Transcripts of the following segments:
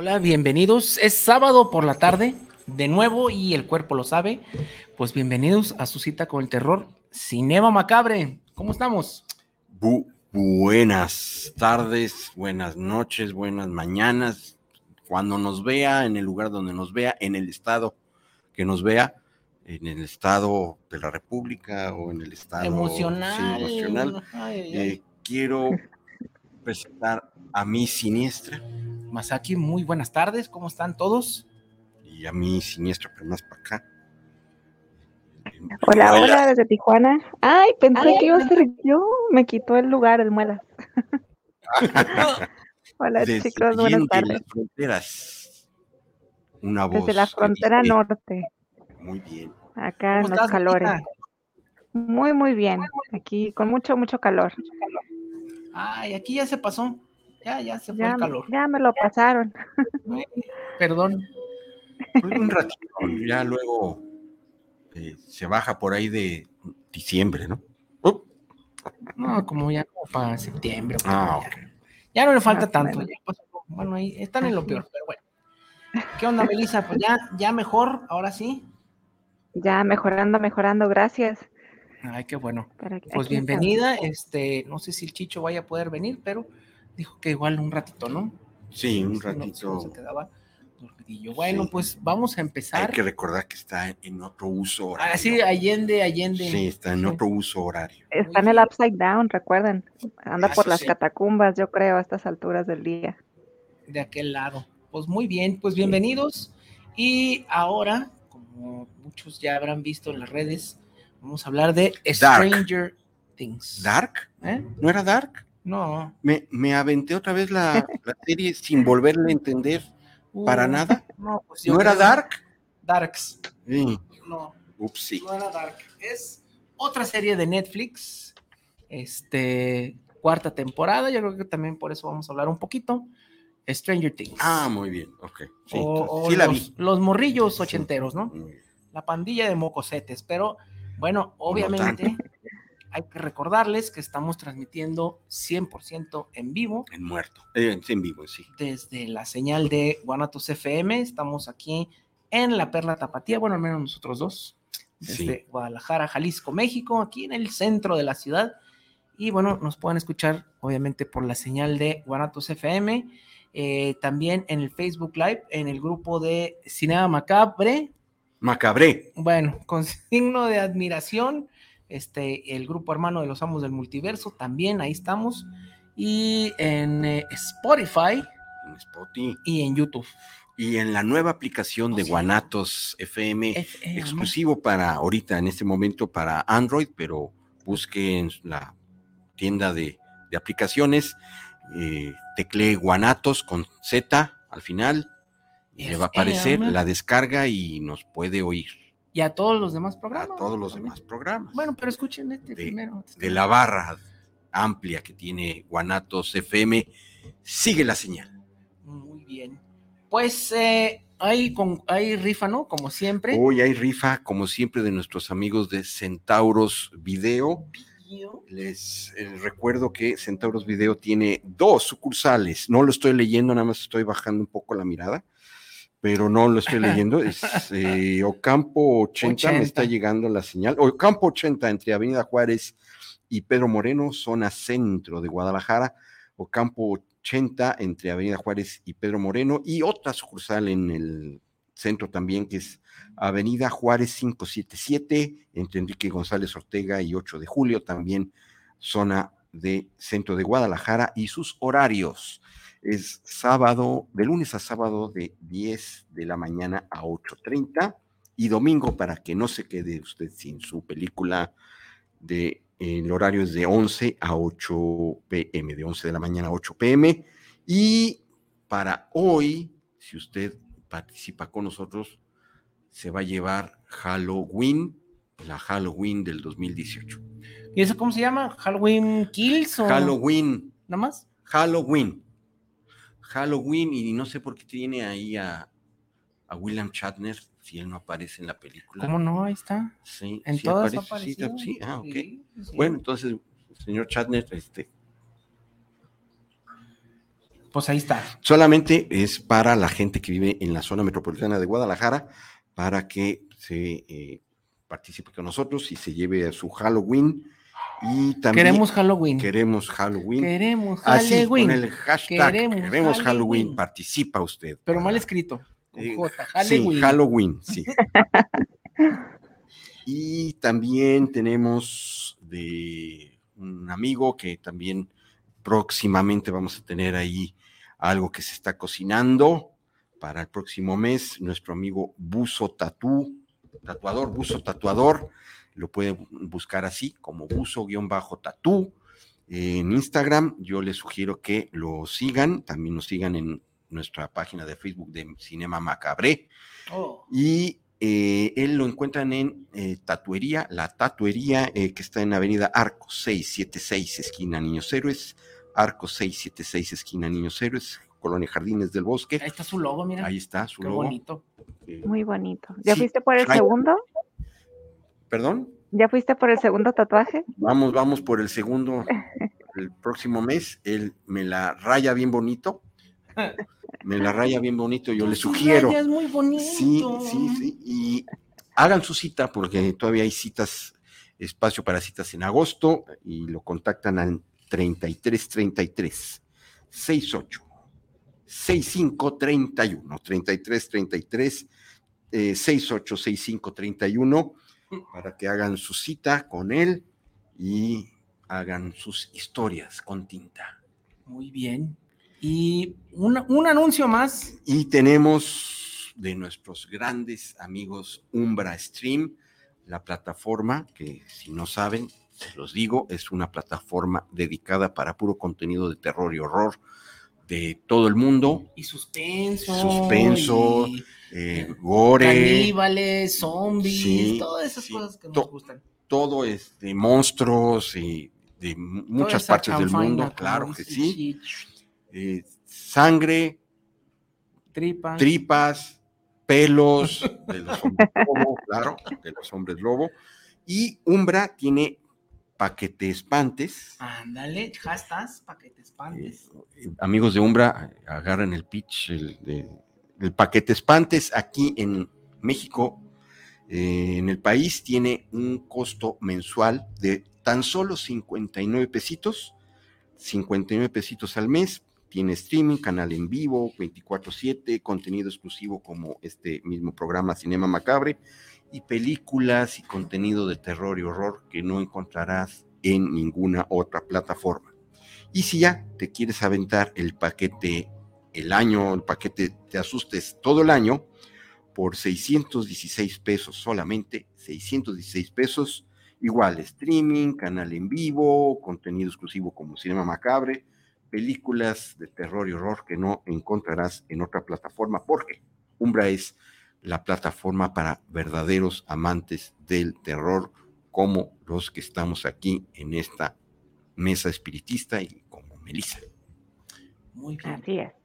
Hola, bienvenidos. Es sábado por la tarde, de nuevo, y el cuerpo lo sabe. Pues bienvenidos a su cita con el terror, Cinema Macabre. ¿Cómo estamos? buenas tardes, buenas noches, buenas mañanas. Cuando nos vea, en el lugar donde nos vea, en el estado que nos vea, en el estado de la República o en el estado emocional. emocional. Eh, quiero presentar a mi siniestra Masaki, muy buenas tardes, ¿cómo están todos? Y a mí siniestro, pero más para acá. Hola, hola, desde Tijuana. Ay, pensé que iba a ser yo, me quitó el lugar el muela. hola chicos, buenas tardes. Las fronteras. Una voz. Desde la frontera norte. Muy bien. Acá en los calores. Muy, muy bien. Aquí con mucho, mucho calor. Ay, aquí ya se pasó. Ya, ya se fue el calor. Ya me lo pasaron. Perdón. un ratito, ya luego eh, se baja por ahí de diciembre, ¿no? No, como ya como para septiembre. Ah, ya. no le falta ah, tanto. bueno, ahí están en lo peor, pero bueno. ¿Qué onda, Melissa? Pues ya, ya mejor, ahora sí. Ya mejorando, mejorando, gracias. Ay, qué bueno. Pues bienvenida. Este, no sé si el Chicho vaya a poder venir, pero dijo que igual un ratito, ¿no? Sí, un ratito. se quedaba dormidillo. Bueno, pues vamos a empezar. Hay que recordar que está en otro uso horario. Ah, sí, Allende, Allende. Sí, está en otro uso horario. Está en el Upside Down, recuerden. Anda ah, por las catacumbas, yo creo, a estas alturas del día. De aquel lado. Pues muy bien, pues bienvenidos. Y ahora, como muchos ya habrán visto en las redes, vamos a hablar de Stranger Things. ¿Dark? ¿Eh? ¿No era Dark? No. Me, me aventé otra vez la, serie sin volverle a entender para nada. No, pues ¿No era Dark? Darks. Sí. No. Ups, No era Dark. Es otra serie de Netflix. Este, cuarta temporada. Yo creo que también por eso vamos a hablar un poquito. Stranger Things. Ah, muy bien. Ok. Sí, sí la vi. los, morrillos ochenteros, ¿no? La pandilla de mocosetes. Pero bueno, obviamente hay que recordarles que estamos transmitiendo 100% en vivo. En muerto. Eh, en vivo, sí. Desde la señal de Guanatos FM. Estamos aquí en la Perla Tapatía, bueno, al menos nosotros dos. Desde Guadalajara, Jalisco, México, aquí en el centro de la ciudad. Y bueno, nos pueden escuchar obviamente por la señal de Guanatos FM. Eh, también en el Facebook Live, en el grupo de Cinema Macabre. Macabre. Bueno, con signo de admiración este, el grupo hermano de los amos del multiverso, también ahí estamos, y en eh, Spotify, y en YouTube. Y en la nueva aplicación de Guanatos FM, exclusivo para ahorita, en este momento, para Android, pero busquen la tienda de, aplicaciones, eh, teclee Guanatos con Z al final, le va a aparecer la descarga y nos puede oír y a todos los demás programas. A todos los demás programas. Bueno, pero escuchen este primero. De la barra amplia que tiene Guanatos FM, sigue la señal. Muy bien. Pues eh, hay, con, hay rifa, ¿no? Como siempre. Hoy hay rifa, como siempre, de nuestros amigos de Centauros Video. Les eh, recuerdo que Centauros Video tiene dos sucursales. No lo estoy leyendo, nada más estoy bajando un poco la mirada pero no lo estoy leyendo. Es eh, Ocampo 80, me está llegando la señal. Ocampo 80 entre Avenida Juárez y Pedro Moreno, zona centro de Guadalajara. Ocampo 80 entre Avenida Juárez y Pedro Moreno y otra sucursal en el centro también, que es Avenida Juárez 577, entre Enrique González Ortega y 8 de julio, también zona de centro de Guadalajara y sus horarios. Es sábado, de lunes a sábado de 10 de la mañana a 8.30 y domingo para que no se quede usted sin su película de el horario es de 11 a 8 pm, de 11 de la mañana a 8 pm. Y para hoy, si usted participa con nosotros, se va a llevar Halloween, la Halloween del 2018. ¿Y eso cómo se llama? ¿Halloween Kills? O... Halloween. ¿Nada más? Halloween. Halloween, y no sé por qué tiene ahí a, a William Shatner, si él no aparece en la película. ¿Cómo no? Ahí está. Sí, En sí todas aparece, sí, ah, ok. Sí, sí. Bueno, entonces, señor Shatner, este, Pues ahí está. solamente es para la gente que vive en la zona metropolitana de Guadalajara, para que se eh, participe con nosotros y se lleve a su Halloween. Y también Queremos Halloween. queremos Halloween. Queremos Así, Halloween. con el hashtag Queremos queremos, Halloween. Halloween. participa usted. Pero para- mal escrito. Con Eh, J. Sí, Halloween. Halloween, sí. y también tenemos de un amigo que también próximamente vamos a tener ahí algo que se está cocinando para el próximo mes, nuestro amigo Buzo Tatú, tatuador, Buzo Tatuador, lo puede buscar así como Buzo-Tatú en Instagram. Yo les sugiero que lo sigan, también nos sigan en nuestra página de Facebook de Cinema Macabre. Oh, Y eh, él lo encuentran en eh, Tatuería, la Tatuería eh, que está en Avenida Arco 676, esquina Niños Héroes. Arco 676, esquina Niños Héroes, Colonia Jardines del Bosque. ahí está su logo, mira. Ahí está su Qué logo. bonito. Eh, Muy bonito. ¿Ya Sí, fuiste por el segundo? Perdón, ¿Ya fuiste por el segundo tatuaje? vamos, vamos por el segundo, el próximo mes. Él me la raya bien bonito. Me la raya bien bonito, yo le Su sugiero. raya Es muy bonito. Sí, sí, sí. Y hagan su cita porque todavía hay citas, espacio para citas en agosto y lo contactan al 3333 68 6531 3333 eh, 68 6531 para que hagan su cita con él y hagan sus historias con tinta. Muy bien. Y un, un anuncio más. Y tenemos de nuestros grandes amigos Umbra Stream, la plataforma que si no saben, se los digo, es una plataforma dedicada para puro contenido de terror y horror de todo el mundo, Y suspenso. Suspenso, y eh, gore, Caníbales, zombies, Sí, todas esas sí. cosas que nos gustan. todo es de monstruos y de muchas partes del mundo, claro que sí. Eh, sangre, Tripas. tripas, pelos de los hombres lobo, claro, de los hombres lobo. Y Umbra tiene paquete espantes. Ándale, hashtags para que te espantes. Eh, amigos de Umbra, agarren el pitch, el, de- el paquete espantes aquí en México. eh, en el país tiene un costo mensual de tan solo 59 pesitos, 59 pesitos al mes. Tiene streaming, canal en vivo, 24/7, contenido exclusivo como este mismo programa Cinema Macabre y películas y contenido de terror y horror que no encontrarás en ninguna otra plataforma. Y si ya te quieres aventar el paquete, el año, el paquete, te asustes todo el año, por 616 pesos solamente, 616 pesos, igual streaming, canal en vivo, contenido exclusivo como Cinema Macabre, películas de terror y horror que no encontrarás en otra plataforma, porque Umbra es la plataforma para verdaderos amantes del terror como los que estamos aquí en esta mesa espiritista y como Melissa. Muy bien. Así es.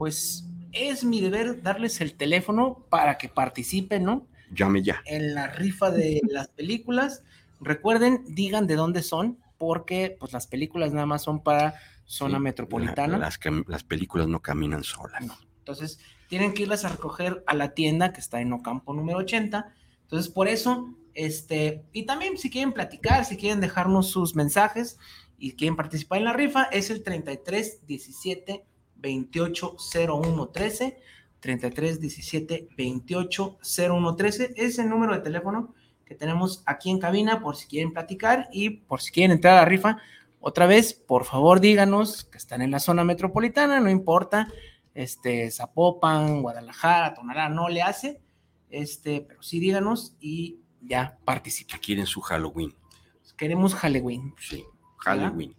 Pues es mi deber darles el teléfono para que participen, ¿no? Llame ya. En la rifa de las películas. Recuerden, digan de dónde son, porque pues las películas nada más son para zona Sí, metropolitana. la- las, las películas no caminan solas. No. Entonces, tienen que irlas a recoger a la tienda que está en Ocampo número 80. Entonces, por eso, este, y también si quieren platicar, si quieren dejarnos sus mensajes y quieren participar en la rifa, es el 33 17 28 01 13 33 17 28 01 13. Es el número de teléfono que tenemos aquí en cabina por si quieren platicar y por si quieren entrar a la rifa. Otra vez, por favor, díganos que están en la zona metropolitana, no importa, este, Zapopan, Guadalajara, Tonalá, no le hace, este, pero sí díganos y ya participen. Quieren su Halloween. Queremos Halloween. Sí, Halloween.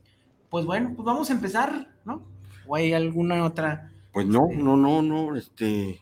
Pues bueno, pues vamos a empezar, ¿no? ¿O hay alguna otra? Pues no, este, no, no, no, este,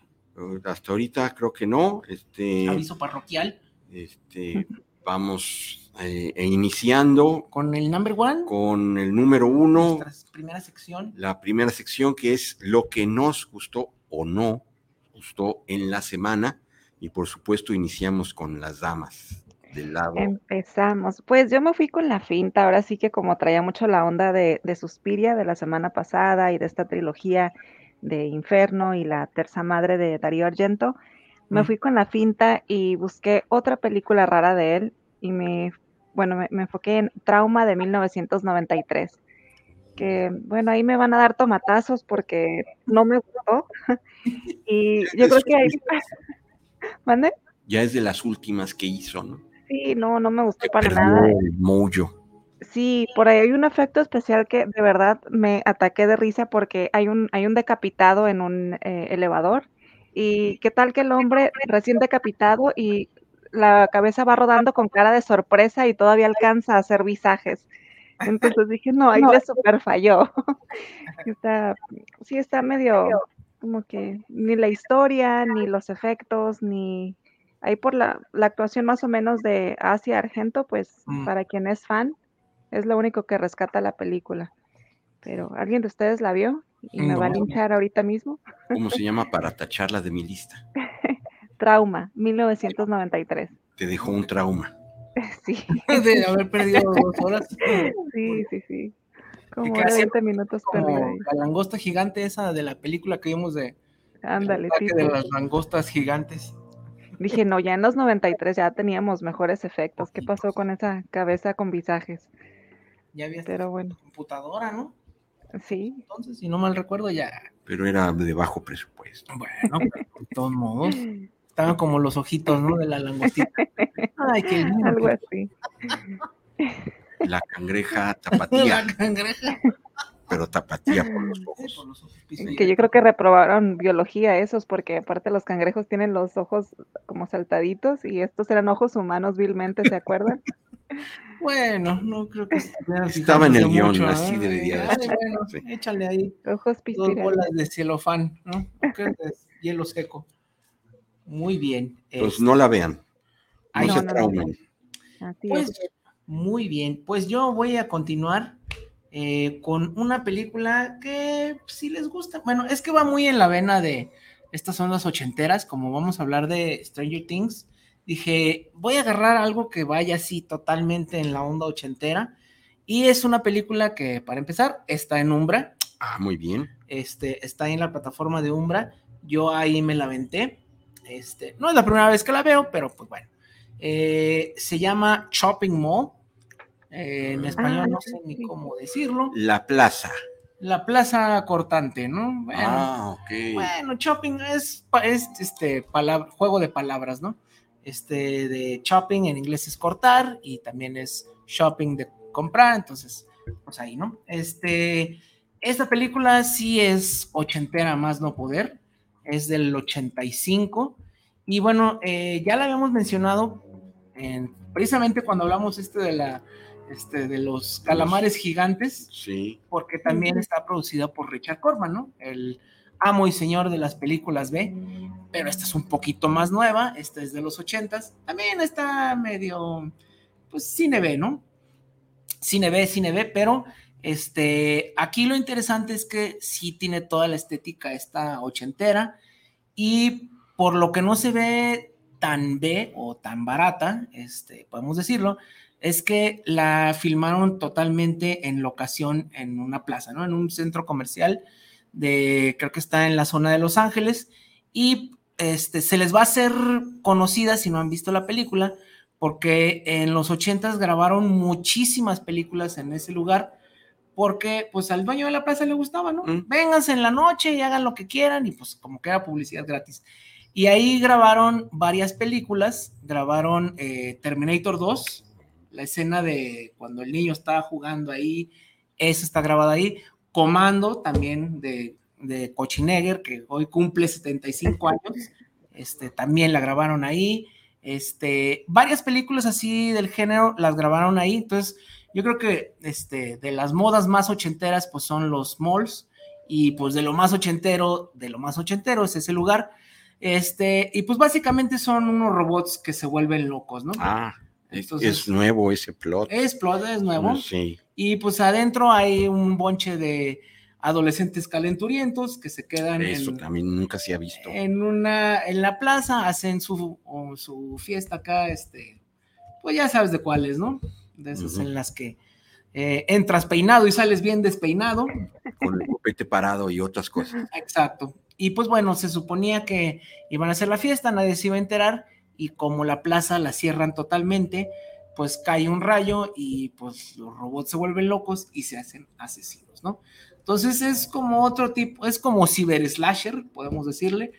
hasta ahorita creo que no, este. Aviso parroquial. Este, vamos eh, e iniciando. Con el number one. Con el número uno. Nuestra primera sección. La primera sección que es lo que nos gustó o no gustó en la semana. Y por supuesto iniciamos con las damas del lado. Empezamos. Pues yo me fui con la finta, ahora sí que como traía mucho la onda de, de Suspiria de la semana pasada y de esta trilogía de Inferno y la terza madre de Darío Argento, me fui con la finta y busqué otra película rara de él y me, bueno, me, me, enfoqué en Trauma de 1993. Que, bueno, ahí me van a dar tomatazos porque no me gustó. y yo creo que ahí... ¿Mande? Ya es de las últimas que hizo, ¿no? Sí, no, no me gustó para nada. Sí, por ahí hay un efecto especial que de verdad me ataqué de risa porque hay un, hay un decapitado en un eh, elevador y qué tal que el hombre recién decapitado y la cabeza va rodando con cara de sorpresa y todavía alcanza a hacer visajes. Entonces dije, no, ahí le super falló. está, sí, está medio como que ni la historia, ni los efectos, ni ahí por la, la actuación más o menos de Asia Argento, pues mm. para quien es fan, es lo único que rescata la película. Pero, ¿alguien de ustedes la vio? ¿Y me no. va a linchar ahorita mismo? ¿Cómo se llama para tacharla de mi lista? Trauma, 1993. Te dejó un trauma. Sí. De haber perdido dos horas. Sí, sí, sí. Como 20 minutos como La langosta gigante esa de la película que vimos de... Ándale, sí. De las langostas gigantes. Dije, no, ya en los 93 ya teníamos mejores efectos. ¿Qué pasó con esa cabeza con visajes? Ya había Pero bueno. computadora, ¿no? Sí. Entonces, si no mal recuerdo, ya. Pero era de bajo presupuesto. Bueno, de todos modos. Estaban como los ojitos, ¿no? De la langostita. Ay, qué lindo. Algo así. La cangreja tapatía. La cangreja. Pero tapatía por los ojos. Por los ojos que yo creo que reprobaron biología esos, porque aparte los cangrejos tienen los ojos como saltaditos y estos eran ojos humanos vilmente, ¿se acuerdan? Bueno, no creo que estaba en el guion, mucho, así ¿no? debería de estar. Bueno, sí. Échale ahí ojos dos bolas de celofán, ¿no? es hielo seco. Muy bien. Pues este... no la vean. Ahí no, se no, traumen. Pues, muy bien, pues yo voy a continuar eh, con una película que si les gusta, bueno, es que va muy en la vena de estas son las ochenteras, como vamos a hablar de Stranger Things, dije, voy a agarrar algo que vaya así totalmente en la onda ochentera. Y es una película que, para empezar, está en Umbra. Ah, muy bien. Este, está en la plataforma de Umbra. Yo ahí me la aventé. Este, no es la primera vez que la veo, pero pues bueno. Eh, se llama Shopping Mall. Eh, en español ah, no sé ni cómo decirlo. La plaza. La plaza cortante, ¿no? Bueno, ah, ok. Bueno, shopping es, es este palabra, juego de palabras, ¿no? este de shopping en inglés es cortar y también es shopping de comprar, entonces, pues ahí, ¿no? Este, esta película sí es ochentera más no poder, es del 85 y bueno, eh, ya la habíamos mencionado en, precisamente cuando hablamos este de la este, de los calamares gigantes, sí. porque también está producida por Richard Corman, ¿no? El amo y señor de las películas B, pero esta es un poquito más nueva, esta es de los ochentas, también está medio, pues cine B, ¿no? Cine B, cine B, pero este, aquí lo interesante es que sí tiene toda la estética esta ochentera y por lo que no se ve tan B o tan barata, este, podemos decirlo, es que la filmaron totalmente en locación en una plaza, ¿no? En un centro comercial de, creo que está en la zona de Los Ángeles, y este, se les va a hacer conocida si no han visto la película, porque en los ochentas grabaron muchísimas películas en ese lugar, porque pues al dueño de la plaza le gustaba, ¿no? Mm. Vénganse en la noche y hagan lo que quieran y pues como que era publicidad gratis. Y ahí grabaron varias películas, grabaron eh, Terminator 2, la escena de cuando el niño estaba jugando ahí, esa está grabada ahí, Comando también de, de Cochinegger, que hoy cumple 75 años, este, también la grabaron ahí, este, varias películas así del género las grabaron ahí, entonces yo creo que este, de las modas más ochenteras, pues son los malls, y pues de lo más ochentero, de lo más ochentero es ese lugar. Este, y pues básicamente son unos robots que se vuelven locos, ¿no? Ah, Entonces- es nuevo ese plot. Es plot, es nuevo. Sí. Y pues adentro hay un bonche de adolescentes calenturientos que se quedan Eso en, también nunca se ha visto. en una en la plaza, hacen su, o su fiesta acá, este, pues ya sabes de cuáles, ¿no? De esas en las que eh, entras peinado y sales bien despeinado. Con el copete parado y otras cosas. Exacto. Y pues bueno, se suponía que iban a hacer la fiesta, nadie se iba a enterar y como la plaza la cierran totalmente, pues cae un rayo y pues los robots se vuelven locos y se hacen asesinos, ¿no? Entonces es como otro tipo, es como ciber slasher, podemos decirle,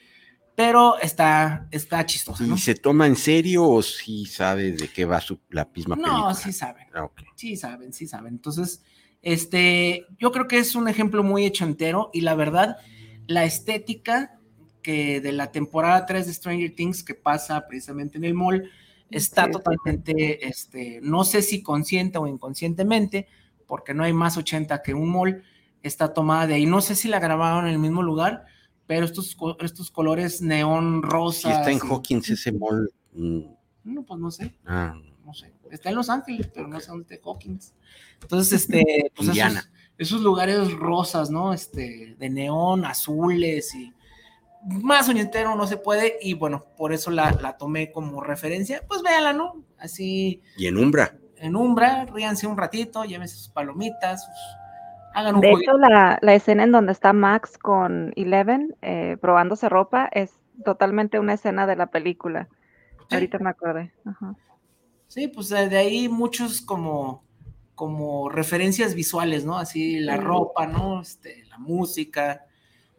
pero está, está chistoso, ¿no? ¿Y se toma en serio o sí sabe de qué va su, la misma No, película? sí saben. Ah, ok. Sí saben, sí saben. Entonces, este, yo creo que es un ejemplo muy hecho entero y la verdad, la estética que de la temporada 3 de Stranger Things que pasa precisamente en el mall está Sí. totalmente, este, no sé si consciente o inconscientemente, porque no hay más 80 que un mall, está tomada de ahí. No sé si la grabaron en el mismo lugar, pero estos, estos colores neón rosa. está en Hawkins ese mall. mm, No, pues no sé ah, no sé, está en Los Ángeles, pero no sé dónde está Hawkins. Entonces, este, pues Indiana. esos, esos lugares rosas, ¿no? Este, de neón, azules y más uñetero no se puede y bueno, por eso la, la tomé como referencia. Pues véanla, ¿no? Así y en Umbra. en Umbra, ríanse un ratito, llévense sus palomitas, sus- hagan un De hecho, la, la escena en donde está Max con Eleven eh, probándose ropa es totalmente una escena de la película. Sí. Ahorita me acordé. Ajá. Sí, pues de de ahí muchos como, como referencias visuales, ¿no? Así la Sí. ropa, ¿no? Este, la música,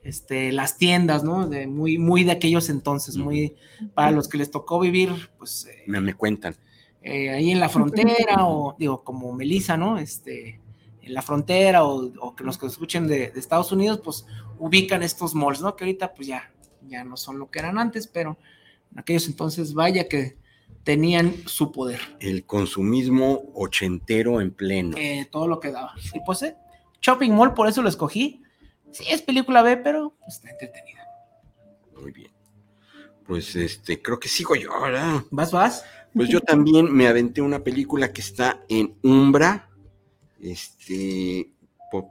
este, las tiendas, ¿no? De muy, muy de aquellos entonces, muy para los que les tocó vivir, pues eh, Me, me cuentan. eh, ahí en la frontera, o digo, como Melissa, ¿no? Este, en la frontera, o, o que los que escuchen de, de Estados Unidos, pues ubican estos malls, ¿no? Que ahorita, pues ya, ya no son lo que eran antes, pero en aquellos entonces, vaya que tenían su poder. El consumismo ochentero en pleno. eh, todo lo que daba. Y pues, eh, Shopping Mall, por eso lo escogí. Sí, es película B, pero está entretenida. Muy bien. Pues este, creo que sigo yo, ¿verdad? ¿Vas, vas? Pues yo también me aventé una película que está en Umbra, este,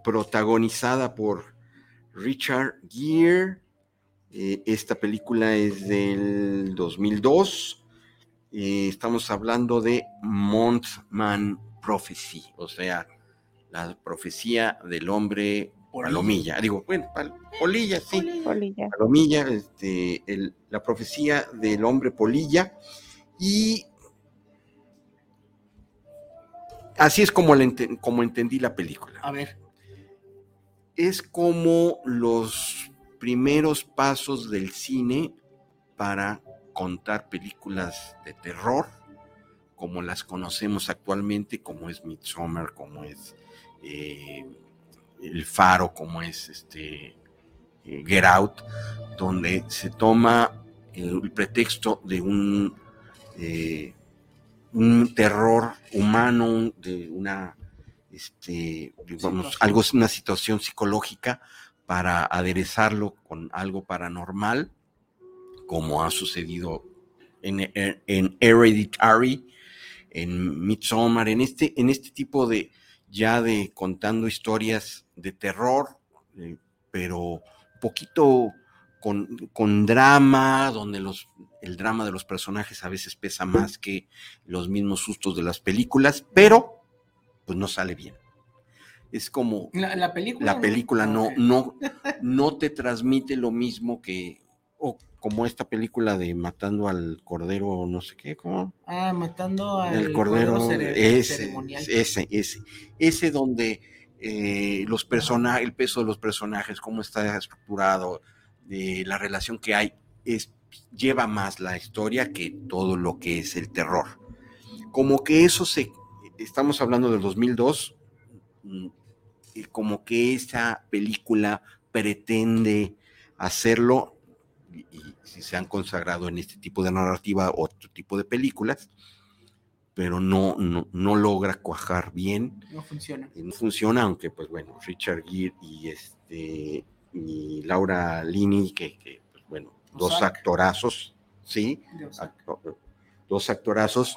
protagonizada por Richard Gere. Eh, esta película es del 2002. Eh, estamos hablando de Mothman Prophecy, o sea, la profecía del hombre. Palomilla. Digo, bueno, pal- polilla, sí. Polilla. Palomilla, este, el- la profecía del hombre polilla, y así es como, la como entendí la película. A ver. Es como los primeros pasos del cine para contar películas de terror, como las conocemos actualmente, como es Midsommar, como es eh, El Faro, como es este eh, Get Out, donde se toma el pretexto de un, eh, un terror humano, de una, este, digamos, Situación. algo, una situación psicológica para aderezarlo con algo paranormal, como ha sucedido en, en- en Hereditary, en Midsommar, en este, en este tipo de, ya de contando historias de terror, eh, pero un poquito con, con drama, donde los, el drama de los personajes a veces pesa más que los mismos sustos de las películas, pero pues no sale bien. Es como La, la película. la película no, no, no te transmite lo mismo que, o como esta película de Matando al Cordero, no sé qué, ¿cómo? Ah, matando al el Cordero, ese, ceremonial. ese, ese, ese donde eh, los personajes, el peso de los personajes, cómo está estructurado, eh, la relación que hay, es, lleva más la historia que todo lo que es el terror. Como que eso se, estamos hablando del 2002, mm, como que esa película pretende hacerlo, y, si se han consagrado en este tipo de narrativa, otro tipo de películas, pero no, no, logra cuajar bien. No funciona. No funciona, aunque pues bueno, Richard Gere y este y Laura Lini, que, pues, bueno, dos actorazos, sí, dos actorazos.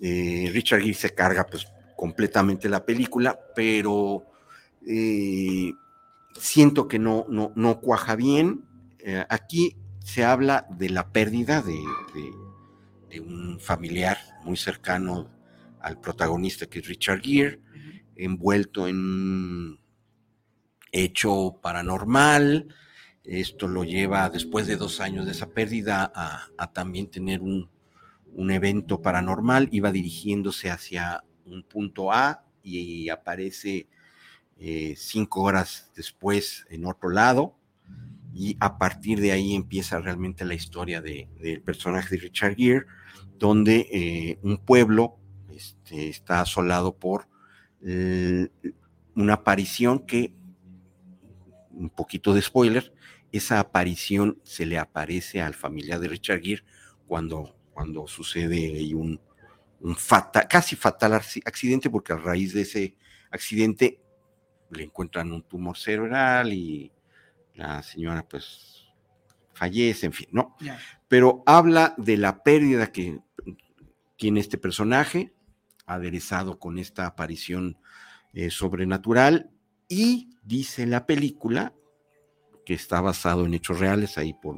Eh, Richard Gere se carga pues completamente la película, pero eh, siento que no, no, no cuaja bien. Eh, aquí se habla de la pérdida de, un familiar muy cercano al protagonista, que es Richard Gere, envuelto en un hecho paranormal. Esto lo lleva, después de dos años de esa pérdida, a, también tener un, un evento paranormal. Iba dirigiéndose hacia un punto A y aparece eh, cinco horas después en otro lado, y a partir de ahí empieza realmente la historia del personaje de Richard Gere, donde eh, un pueblo este, está asolado por una aparición que, un poquito de spoiler, esa aparición se le aparece al familiar de Richard Gere cuando, cuando sucede un, casi fatal accidente, porque a raíz de ese accidente le encuentran un tumor cerebral y la señora pues fallece, en fin, ¿no? Pero habla de la pérdida que tiene este personaje, aderezado con esta aparición eh, sobrenatural, y dice la película que está basado en hechos reales, ahí por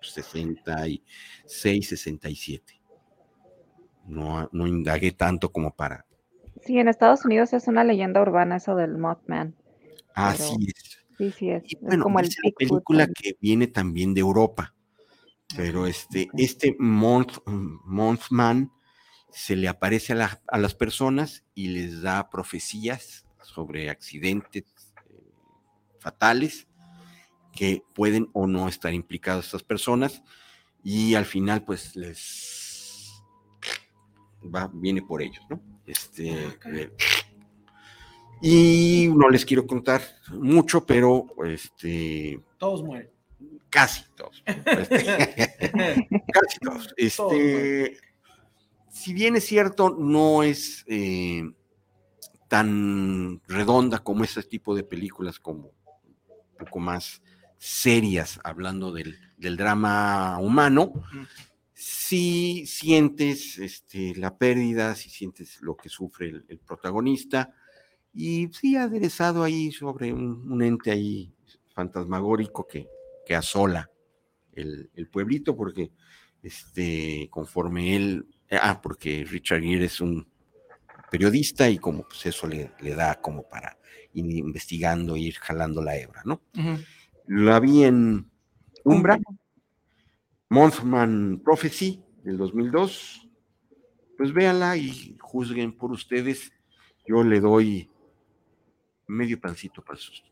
66, 67. No, no indagué tanto como para Sí, en Estados Unidos es una leyenda urbana eso del Mothman. Así es. Sí, sí es. bueno, como es una película que viene también de Europa, pero este, este Mothman se le aparece a, a, las personas y les da profecías sobre accidentes eh, fatales que pueden o no estar implicadas estas personas y al final pues les va, viene por ellos, ¿no? Este, ah, eh, y no les quiero contar mucho, pero este. Todos mueren. Casi todos. Este, casi todos. Este, si bien es cierto, no es eh, tan redonda como ese tipo de películas, como un poco más serias, hablando del, del drama humano si sientes este, la pérdida, si sientes lo que sufre el, protagonista, y sí aderezado ahí sobre un, ente ahí fantasmagórico que, que asola el, pueblito, porque este, conforme él, ah, porque Richard Gere es un periodista y como pues eso le, da como para ir investigando, ir jalando la hebra, ¿no? Lo vi en Umbra, Monthman Prophecy del 2002. Pues véanla y juzguen por ustedes. Yo le doy medio pancito para sus.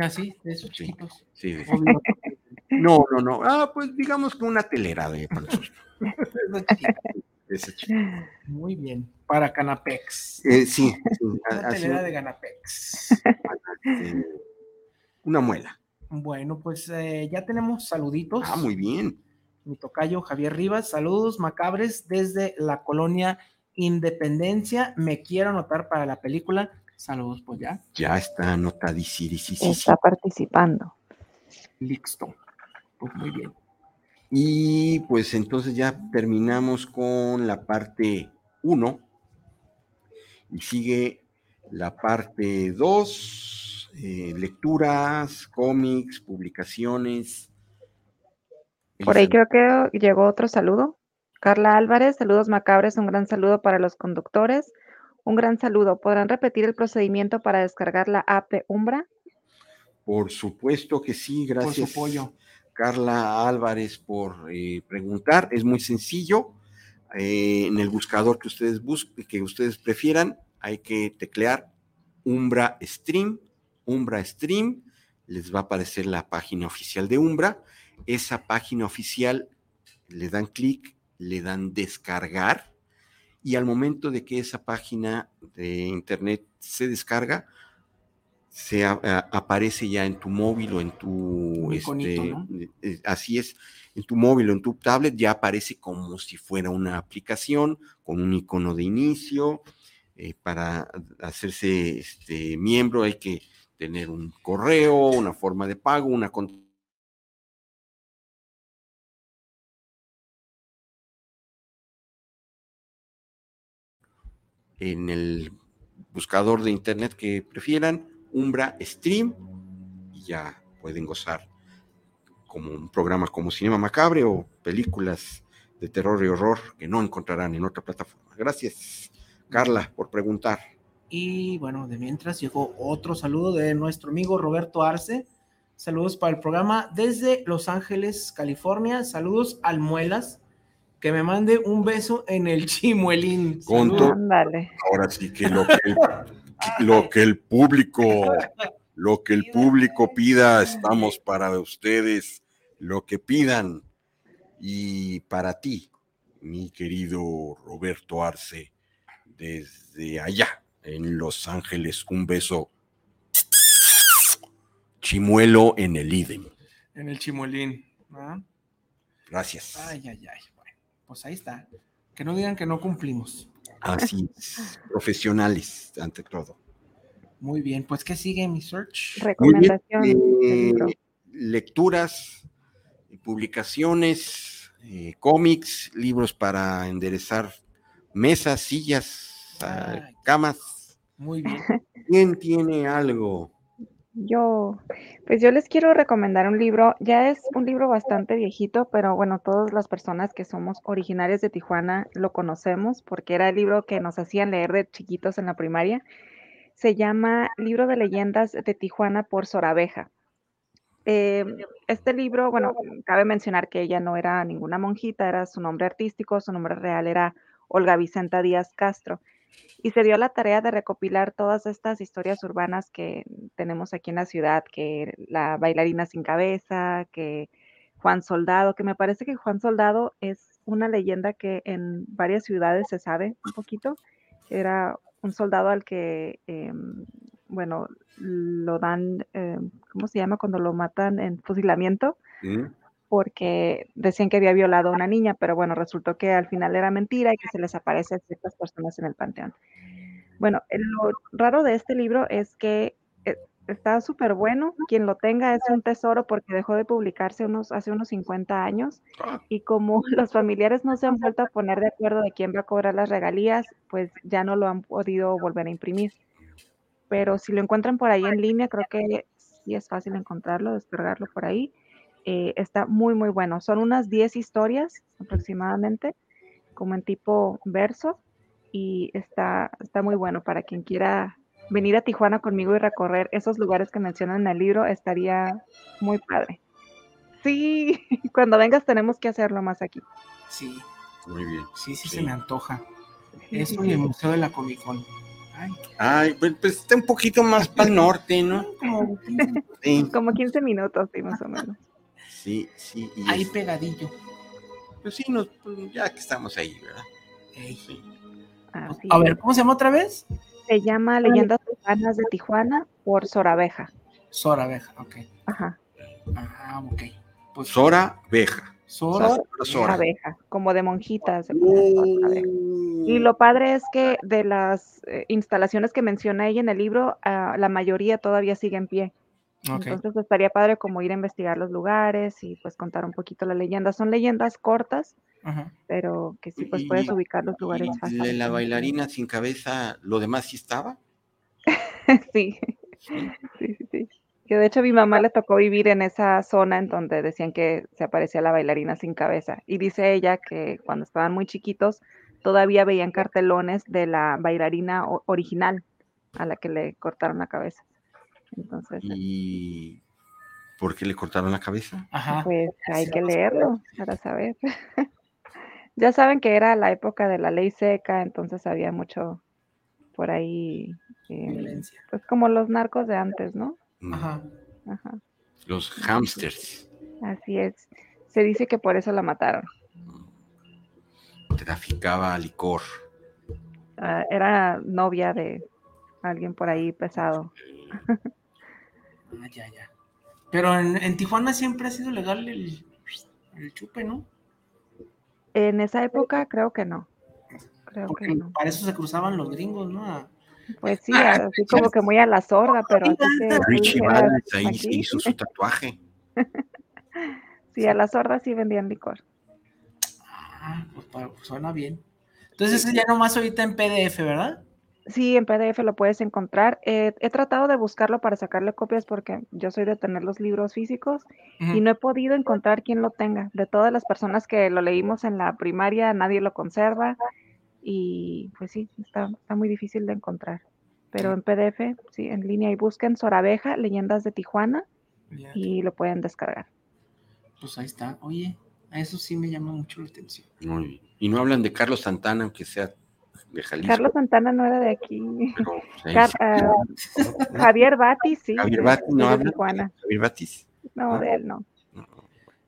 ¿Ah, sí? ¿De esos chiquitos? Sí, No, no, no. Ah, pues digamos que una telera de para Ese Muy bien. Para Canapex. Eh, sí. Una telera de Canapex. una muela. Bueno, pues eh, ya tenemos saluditos. Ah, muy bien mi tocayo Javier Rivas. Saludos macabres desde la colonia Independencia. Me quiero anotar para la película. Saludos, pues ya. Ya está anotadísimo. Está participando. Listo. Pues muy bien. Y pues entonces ya terminamos con la parte 1 y sigue la parte 2, eh, lecturas, cómics, publicaciones, por ahí creo que llegó otro saludo. Carla Álvarez, saludos macabres, un gran saludo para los conductores. Un gran saludo. ¿Podrán repetir el procedimiento para descargar la app de Umbra? Por supuesto que sí, gracias. Por su apoyo. Carla Álvarez por eh, preguntar. Es muy sencillo. Eh, en el buscador que ustedes busquen, que ustedes prefieran, hay que teclear Umbra Stream, Umbra Stream, les va a aparecer la página oficial de Umbra. Esa página oficial le dan clic, le dan descargar y al momento de que esa página de internet se descarga, se aparece ya en tu móvil o en tu este, eh, eh, así es en tu móvil o en tu tablet ya aparece como si fuera una aplicación con un icono de inicio eh, para hacerse este miembro hay que tener un correo una forma de pago una en el buscador de internet que prefieran Umbra Stream y ya pueden gozar como un programa como Cinema Macabre o películas de terror y horror que no encontrarán en otra plataforma. Gracias, Carla, por preguntar. Y bueno, de mientras llegó otro saludo de nuestro amigo Roberto Arce. Saludos para el programa desde Los Ángeles, California. Saludos al Muelas. Que me mande un beso en el chimuelín. Ahora sí que lo que lo que el público, lo que el público pida, estamos para ustedes, lo que pidan. Y para ti, mi querido Roberto Arce, desde allá, en Los Ángeles, un beso. Chimuelo en el IDEM. En el chimuelín. Gracias. Ay, ay, ay. Pues ahí está. Que no digan que no cumplimos. Así profesionales ante todo. Muy bien, pues ¿qué sigue mi search? Recomendación. Eh, lecturas, publicaciones, eh, cómics, libros para enderezar mesas, sillas, ah, camas. Muy bien. ¿Quién tiene algo? Yo, pues yo les quiero recomendar un libro, ya es un libro bastante viejito, pero bueno, todas las personas que somos originarios de Tijuana lo conocemos porque era el libro que nos hacían leer de chiquitos en la primaria. Se llama Libro de Leyendas de Tijuana por Sorabeja. Em, este libro, bueno, cabe mencionar que ella no era ninguna monjita, era su nombre artístico, su nombre real era Olga Vicenta Díaz Castro y se dio la tarea de recopilar todas estas historias urbanas que tenemos aquí en la ciudad, que la bailarina sin cabeza, que Juan Soldado, que me parece que Juan Soldado es una leyenda que en varias ciudades se sabe un poquito. Era un soldado al que, em, bueno, lo dan, em, ¿cómo se llama? Cuando lo matan en fusilamiento. Porque decían que había violado a una niña, pero bueno, resultó que al final era mentira y que se les aparece a ciertas personas en el panteón. Bueno, lo raro de este libro es que eh, está súper bueno. Quien lo tenga es un tesoro porque dejó de publicarse unos, hace unos 50 años ah. y como los familiares no se han vuelto a poner de acuerdo de quién va a cobrar las regalías, pues ya no lo han podido volver a imprimir. Pero si lo encuentran por ahí en línea, creo que sí es fácil encontrarlo, descargarlo por ahí. Eh, está muy, muy bueno. Son unas 10 historias aproximadamente, como en tipo verso, y está, está muy bueno para quien quiera venir a Tijuana conmigo y recorrer esos lugares que mencionan en el libro, estaría muy padre. Sí, cuando vengas tenemos que hacerlo más aquí. Sí. Muy bien. Sí, sí, se me antoja. Eso y el Museo de la Comic Con. Ay, pues, pues, está un poquito más para el norte, ¿no? Como 15, Como 15 minutos, sí, más o menos. Sí, sí. ahí pegadillo. Pues sí, nos, pues, ya que estamos ahí, ¿verdad? A ver, ¿cómo se llama otra vez? Se llama Leyendas Urbanas de Tijuana por Sorabeja. Sorabeja, ok. Ajá. Ah, ok. Pues, Sora Beja. Sora, Sora. Beja, como de monjitas. Uh. Y lo padre es que de las eh, instalaciones que menciona ella en el libro, ah, la mayoría todavía sigue en pie. Entonces estaría padre como ir a investigar los lugares y pues contar un poquito la leyenda. Son leyendas cortas, pero que sí pues puedes ubicar los lugares fácilmente. La bailarina sin cabeza, ¿lo demás sí estaba? sí. sí. sí, sí, Que de hecho a mi mamá le tocó vivir en esa zona en donde decían que se aparecía la bailarina sin cabeza. Y dice ella que cuando estaban muy chiquitos todavía veían cartelones de la bailarina original a la que le cortaron la cabeza. Entonces, ¿Y por qué le cortaron la cabeza? Pues hay que leerlo para saber. ya saben que era la época de la ley seca, entonces había mucho por ahí eh, Violencia. pues como los narcos de antes, ¿no? Mm. Ajá. Ajá, Los hamsters. así es. Se dice que por eso la mataron. Traficaba licor. Ah, era novia de alguien por ahí pesado. Ah, ya, ya. Pero en, en Tijuana siempre ha sido legal el, el chupe, ¿no? En esa época creo que no. Creo Porque que no. para eso se cruzaban los gringos, ¿no? A- Pues sí, así como que muy a la sorda, pero Valens ahí aquí. se hizo su tatuaje. Sí, a la sorda sí vendían licor. Ah, pues, pues suena bien. Entonces ya nomás ahorita en PDF, ¿verdad? Sí, en PDF lo puedes encontrar. Eh, he tratado de buscarlo para sacarle copias porque yo soy de tener los libros físicos y no he podido encontrar quien lo tenga. De todas las personas que lo leímos en la primaria, nadie lo conserva y pues sí, está, está muy difícil de encontrar. Pero en PDF, sí, en línea y busquen Sorabeja, Leyendas de Tijuana y lo pueden descargar. Pues ahí está. Oye, a eso sí me llama mucho la atención. Muy bien. Y no hablan de Carlos Santana, aunque sea de Jalisco. Carlos Santana no era de aquí. pero, pues, ahí Car- sí. ah, Javier Batis, sí. Javier Batis, ¿no de? Tijuana. Javier Batis. No, de él no. No.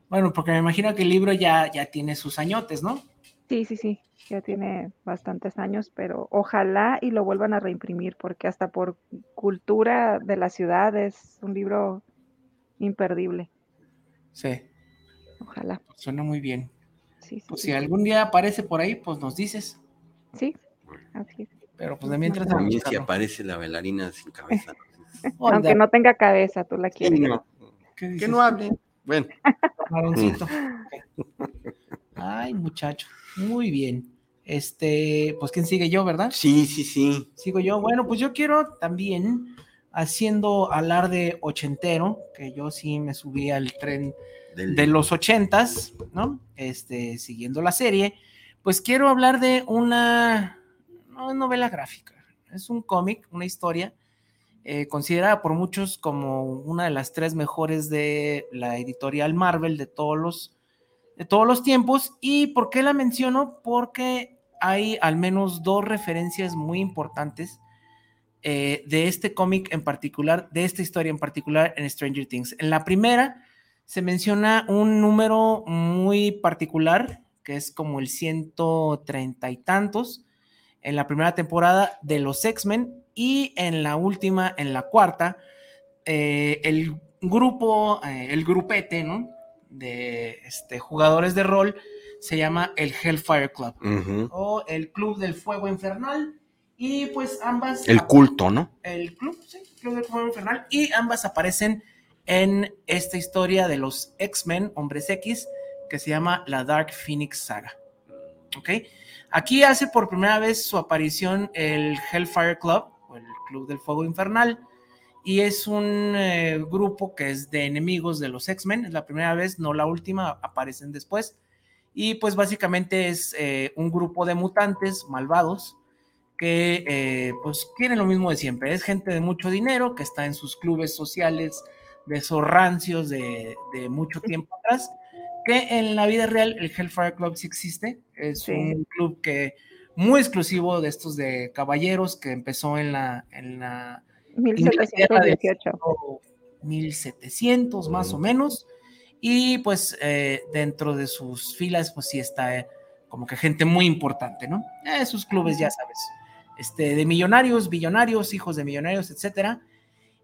Bueno, porque me imagino que el libro ya, ya tiene sus añotes, ¿no? Sí, sí, sí, ya tiene bastantes años, pero ojalá y lo vuelvan a reimprimir, porque hasta por cultura de la ciudad es un libro imperdible. Sí, Ojalá, suena muy bien. sí, sí, Pues sí, si algún día aparece por ahí, pues nos dices. sí, así es. Pero pues de mientras... a También si buscarlo. aparece la bailarina sin cabeza. Aunque no tenga cabeza, tú la Sí, quieres. no, ¿qué que no hable. Bueno. Ay, muchacho. Muy bien. Este, pues quién sigue yo, ¿verdad? sí, sí, sí. Sigo yo. Bueno, pues yo quiero también, haciendo alarde ochentero, que yo sí me subí al tren Del- de los ochentas, ¿no? Este, siguiendo la serie, pues quiero hablar de una no es novela gráfica, es un cómic, una historia eh, considerada por muchos como una de las tres mejores de la editorial Marvel de todos los de todos los tiempos. ¿Y por qué la menciono? Porque hay al menos dos referencias muy importantes eh, de este cómic en particular, de esta historia en particular en Stranger Things. En la primera se menciona un número muy particular, que es como el 130 y tantos, en la primera temporada de los X-Men y en la última, en la cuarta, eh, el grupo, eh, el grupete, ¿no? De este, jugadores de rol se llama el Hellfire Club o el Club del Fuego Infernal y pues ambas El culto, ¿no? el club, sí, el Club del Fuego Infernal, y ambas aparecen en esta historia de los X-Men, Hombres X, que se llama la Dark Phoenix Saga. ¿Ok? Aquí hace por primera vez su aparición el Hellfire Club, o el Club del Fuego Infernal, y es un eh, grupo que es de enemigos de los X-Men, es la primera vez, no la última, aparecen después, y pues básicamente es eh, un grupo de mutantes malvados, que eh, pues quieren lo mismo de siempre. Es gente de mucho dinero que está en sus clubes sociales de esos rancios de, de mucho tiempo atrás, que en la vida real el Hellfire Club sí existe. Es Sí. un club que muy exclusivo de estos de caballeros que empezó en la, en la 1718. 1700 más o menos. Y pues eh, dentro de sus filas, pues sí está eh, como que gente muy importante, ¿no? Esos clubes, ya sabes, este, de millonarios, billonarios, hijos de millonarios, etcétera.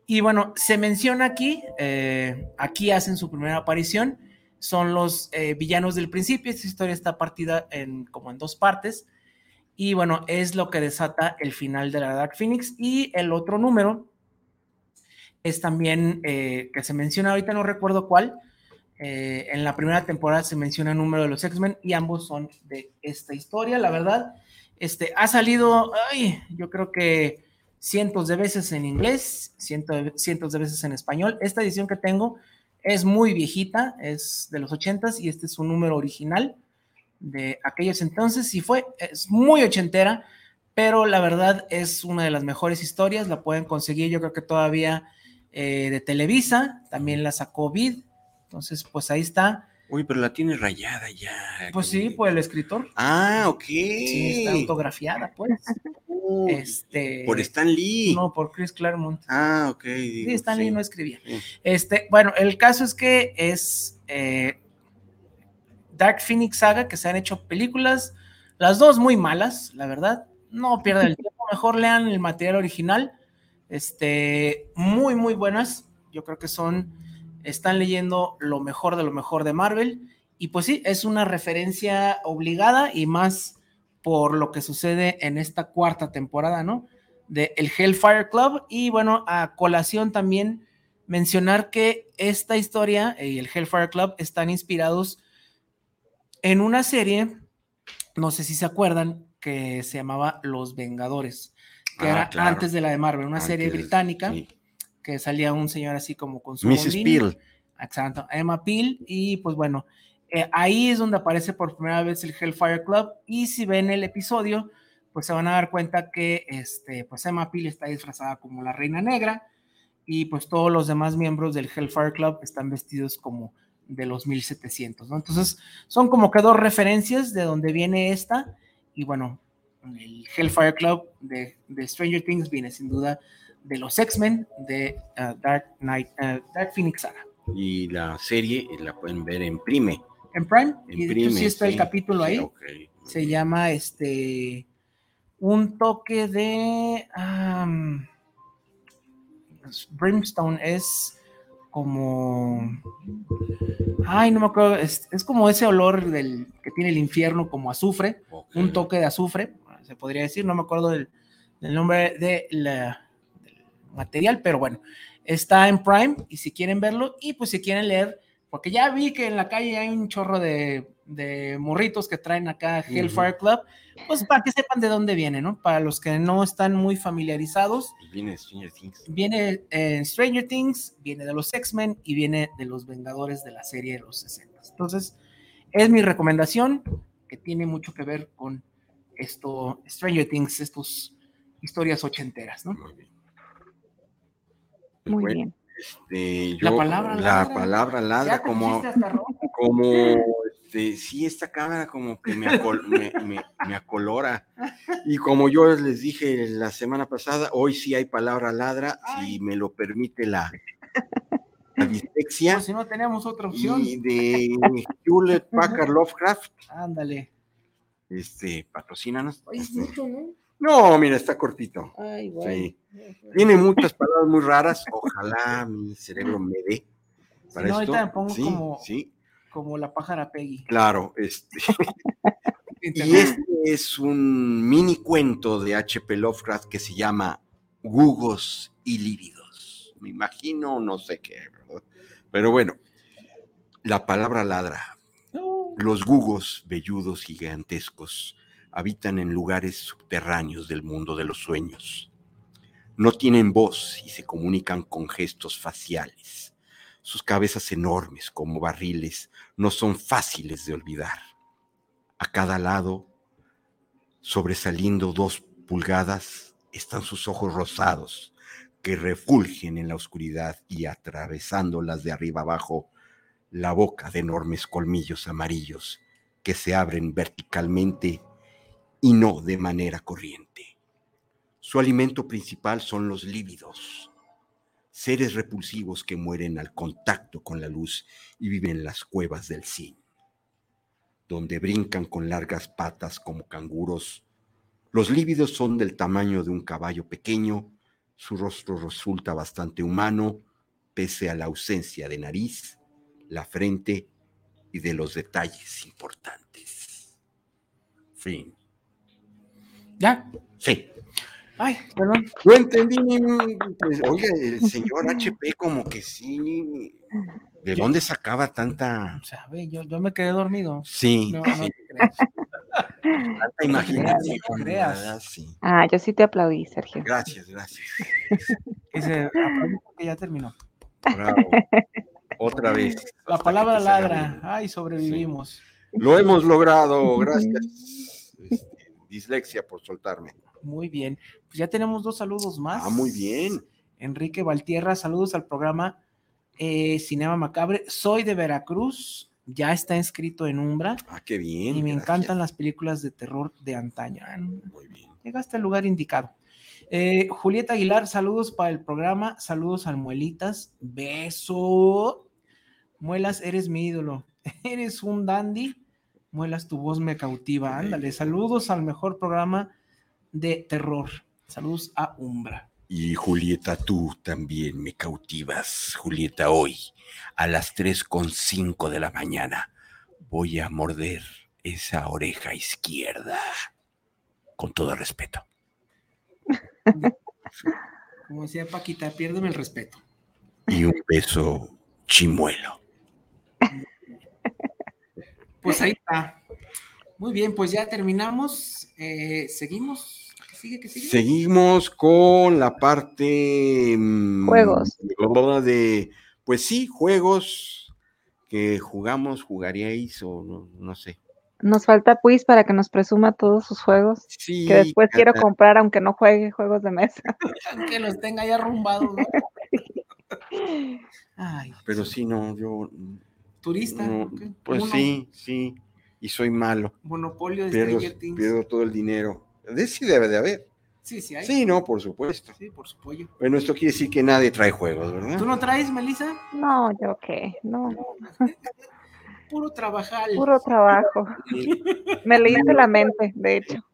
Y bueno, se menciona aquí, eh, aquí hacen su primera aparición, son los eh, villanos del principio. Esta historia está partida en, como en dos partes. Y bueno, es lo que desata el final de la Dark Phoenix. Y el otro número es también eh, que se menciona ahorita, no recuerdo cuál. eh, en la primera temporada se menciona el número de los X-Men y ambos son de esta historia. La verdad, este, ha salido, ay, yo creo que cientos de veces en inglés, ciento de- cientos de veces en español. Esta edición que tengo es muy viejita, es de los 80s y este es un número original de aquellos entonces y fue, es muy ochentera, pero la verdad es una de las mejores historias, la pueden conseguir yo creo que todavía eh, de Televisa, también la sacó Vid, entonces pues ahí está, Uy, pero la tiene rayada ya. pues sí, por el escritor, Ah, ok. sí, está autografiada pues. Este, por Stan Lee. No, por Chris Claremont. Ah, ok. Sí, digo, Stan Lee sí. no escribía. Sí. Este, bueno, el caso es que es eh, Dark Phoenix Saga, que se han hecho películas, las dos muy malas, la verdad. No pierdan el tiempo, mejor lean el material original. Este, muy, muy buenas. Yo creo que son, están leyendo lo mejor de lo mejor de Marvel. Y pues sí, es una referencia obligada y más por lo que sucede en esta cuarta temporada, ¿no? De el Hellfire Club. Y bueno, a colación también mencionar que esta historia y el Hellfire Club están inspirados en una serie, no sé si se acuerdan, que se llamaba Los Vengadores, que Ah, era claro. antes de la de Marvel, una serie británica sí. que salía un señor así como con su Mrs. Peel. Exacto, Emma Peel. Y pues bueno, eh, ahí es donde aparece por primera vez el Hellfire Club. Y si ven el episodio, pues se van a dar cuenta que este, pues Emma Peel está disfrazada como la Reina Negra. Y pues todos los demás miembros del Hellfire Club están vestidos como de los 1700, ¿no? Entonces, son como que dos referencias de donde viene esta. Y bueno, el Hellfire Club de, Stranger Things viene sin duda de los X-Men de uh, Dark Knight, uh, Phoenix Saga. Y la serie la pueden ver en Prime. En Prime, En y de Prime, hecho sí está el capítulo ahí. Se llama este un toque de um, Brimstone. Es como ay no me acuerdo es, es como ese olor del que tiene el infierno como azufre un toque de azufre, se podría decir, no me acuerdo del, del nombre de la- del material, pero bueno, está en Prime y si quieren verlo y pues si quieren leer, porque ya vi que en la calle hay un chorro de, de morritos que traen acá Hellfire Club, pues para que sepan de dónde viene, ¿no? Para los que no están muy familiarizados, Y viene Stranger Things. viene en Stranger Things, viene de los X-Men y viene de los Vengadores de la serie de los 60. Entonces, es mi recomendación que tiene mucho que ver con esto, Stranger Things, estas historias ochenteras, ¿no? Muy bien. Pues Muy bueno, bien. Este, La palabra la ladra. palabra ladra como, como este, sí, esta cámara como que me, acol- me, me- me acolora. Y como yo les dije la semana pasada, hoy sí hay palabra ladra, Ay. si me lo permite la, la dislexia. Pues si no teníamos otra opción, Y de Hewlett Packard Lovecraft, ándale. este, patrocínanos. Oye, es mucho, ¿no? No, mira, está cortito. Ay, Sí. güey. Tiene muchas palabras muy raras. Ojalá mi cerebro me dé para no, esto. ahorita me pongo sí, como- sí, Como la pájara Peggy. claro. Este, y este es un mini cuento de H.P. Lovecraft que se llama Gugos y Lívidos. Me imagino, no sé qué, ¿verdad? Pero bueno, la palabra ladra. Los gugos, velludos gigantescos, habitan en lugares subterráneos del mundo de los sueños. No tienen voz y se comunican con gestos faciales. Sus cabezas enormes como barriles no son fáciles de olvidar. A cada lado, sobresaliendo dos pulgadas, están sus ojos rosados que refulgen en la oscuridad y atravesándolas de arriba abajo la boca de enormes colmillos amarillos que se abren verticalmente y no de manera corriente. Su alimento principal son los lívidos, seres repulsivos que mueren al contacto con la luz y viven en las cuevas del zinc, donde brincan con largas patas como canguros. Los lívidos son del tamaño de un caballo pequeño, su rostro resulta bastante humano, pese a la ausencia de nariz, la frente y de los detalles importantes. Fin. ¿Ya? Sí. Ay, perdón. No entendí. pues, oye, el señor HP como que sí. ¿De dónde sacaba tanta... O sea, ve, yo, yo me quedé dormido. Sí, No, sí, no te creas. tanta imaginación. no te creas. ¿verdad? Sí. Ah, yo sí te aplaudí, Sergio. Gracias, gracias. Dice, aplaudo que ya terminó. Bravo. Otra vez. La palabra ladra. Ay, sobrevivimos. Lo hemos logrado, gracias. Dislexia por soltarme. Muy bien. Pues ya tenemos dos saludos más. Ah, muy bien. Enrique Valtierra, saludos al programa eh, Cinema Macabre. Soy de Veracruz, ya está inscrito en Umbra. Ah, qué bien. Y me gracias. encantan las películas de terror de antaño. Ah, Muy bien. Llegaste al lugar indicado. Eh, Julieta Aguilar, saludos para el programa. Saludos al Muelitas. Beso. Muelas, eres mi ídolo. Eres un dandy. Muelas, tu voz me cautiva. Ándale. Saludos al mejor programa de terror. Saludos a Umbra. Y Julieta, tú también me cautivas. Julieta, hoy a las 3.5 de la mañana voy a morder esa oreja izquierda. Con todo respeto. Como decía Paquita, piérdeme el respeto. Y un beso chimuelo. Pues ahí está. Muy bien, pues ya terminamos. Eh, Seguimos. ¿Qué sigue? ¿Qué sigue? Seguimos con la parte mm, Juegos. de, pues sí, juegos que jugamos, jugaríais o no, no sé. Nos falta Puis para que nos presuma todos sus juegos, Sí, que después quiero comprar aunque no juegue juegos de mesa. Que los tenga ya arrumbados. ¿no? Ay, pero sí, no, yo turista. no, ¿ok? pues Uno, sí, sí, y soy malo. Monopolio de Pierdo, Stranger Things. pierdo todo el dinero. De sí debe de haber. Sí, sí, hay. Sí, no, por supuesto. Sí, por su pollo. Bueno, esto quiere decir que nadie trae juegos, ¿verdad? ¿Tú no traes, Melissa? No, yo qué, no, Puro trabajar. puro trabajo. Me leíste la mente, de hecho.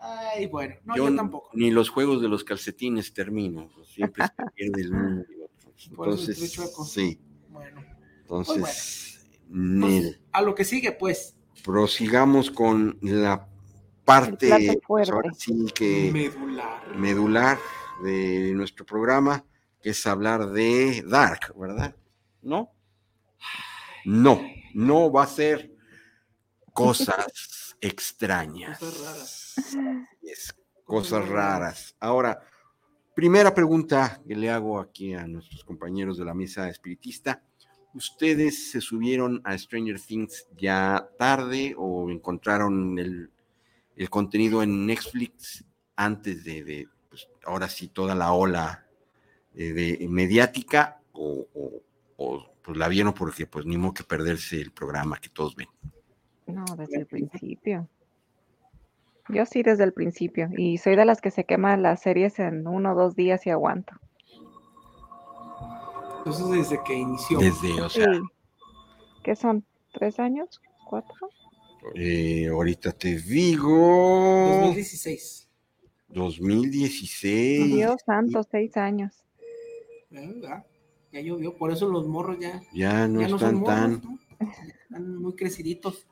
Ay, bueno, no, yo yo, tampoco. Ni los juegos de los calcetines termino. Siempre se pierde el uno y el otro. Por eso Entonces, sí. Bueno, Entonces, pues, Nel, a lo que sigue, pues. prosigamos con la parte pues, sí que Medular. medular de nuestro programa, que es hablar de Dark, ¿verdad? ¿No? No, no va a ser cosas extrañas. Cosas raras. Es, cosas raras. Ahora, primera pregunta que le hago aquí a nuestros compañeros de la mesa espiritista. ¿Ustedes se subieron a Stranger Things ya tarde o encontraron el, el contenido en Netflix antes de, pues, ahora sí, toda la ola eh, de, mediática o, pues la vieron porque pues ni modo que perderse el programa que todos ven? No, desde el principio. Yo sí desde el principio. Y soy de las que se queman las series en uno o dos días y aguanto. Entonces, desde que inició. Desde, o Sí. sea, ¿Qué son? ¿Tres años? ¿Cuatro? eh, ahorita te digo... 2016. 2016. Dios santo, seis años. ¿verdad? Ya llovió, por eso los morros ya, Ya no ya no son están morros, tan. ¿no? Están muy creciditos.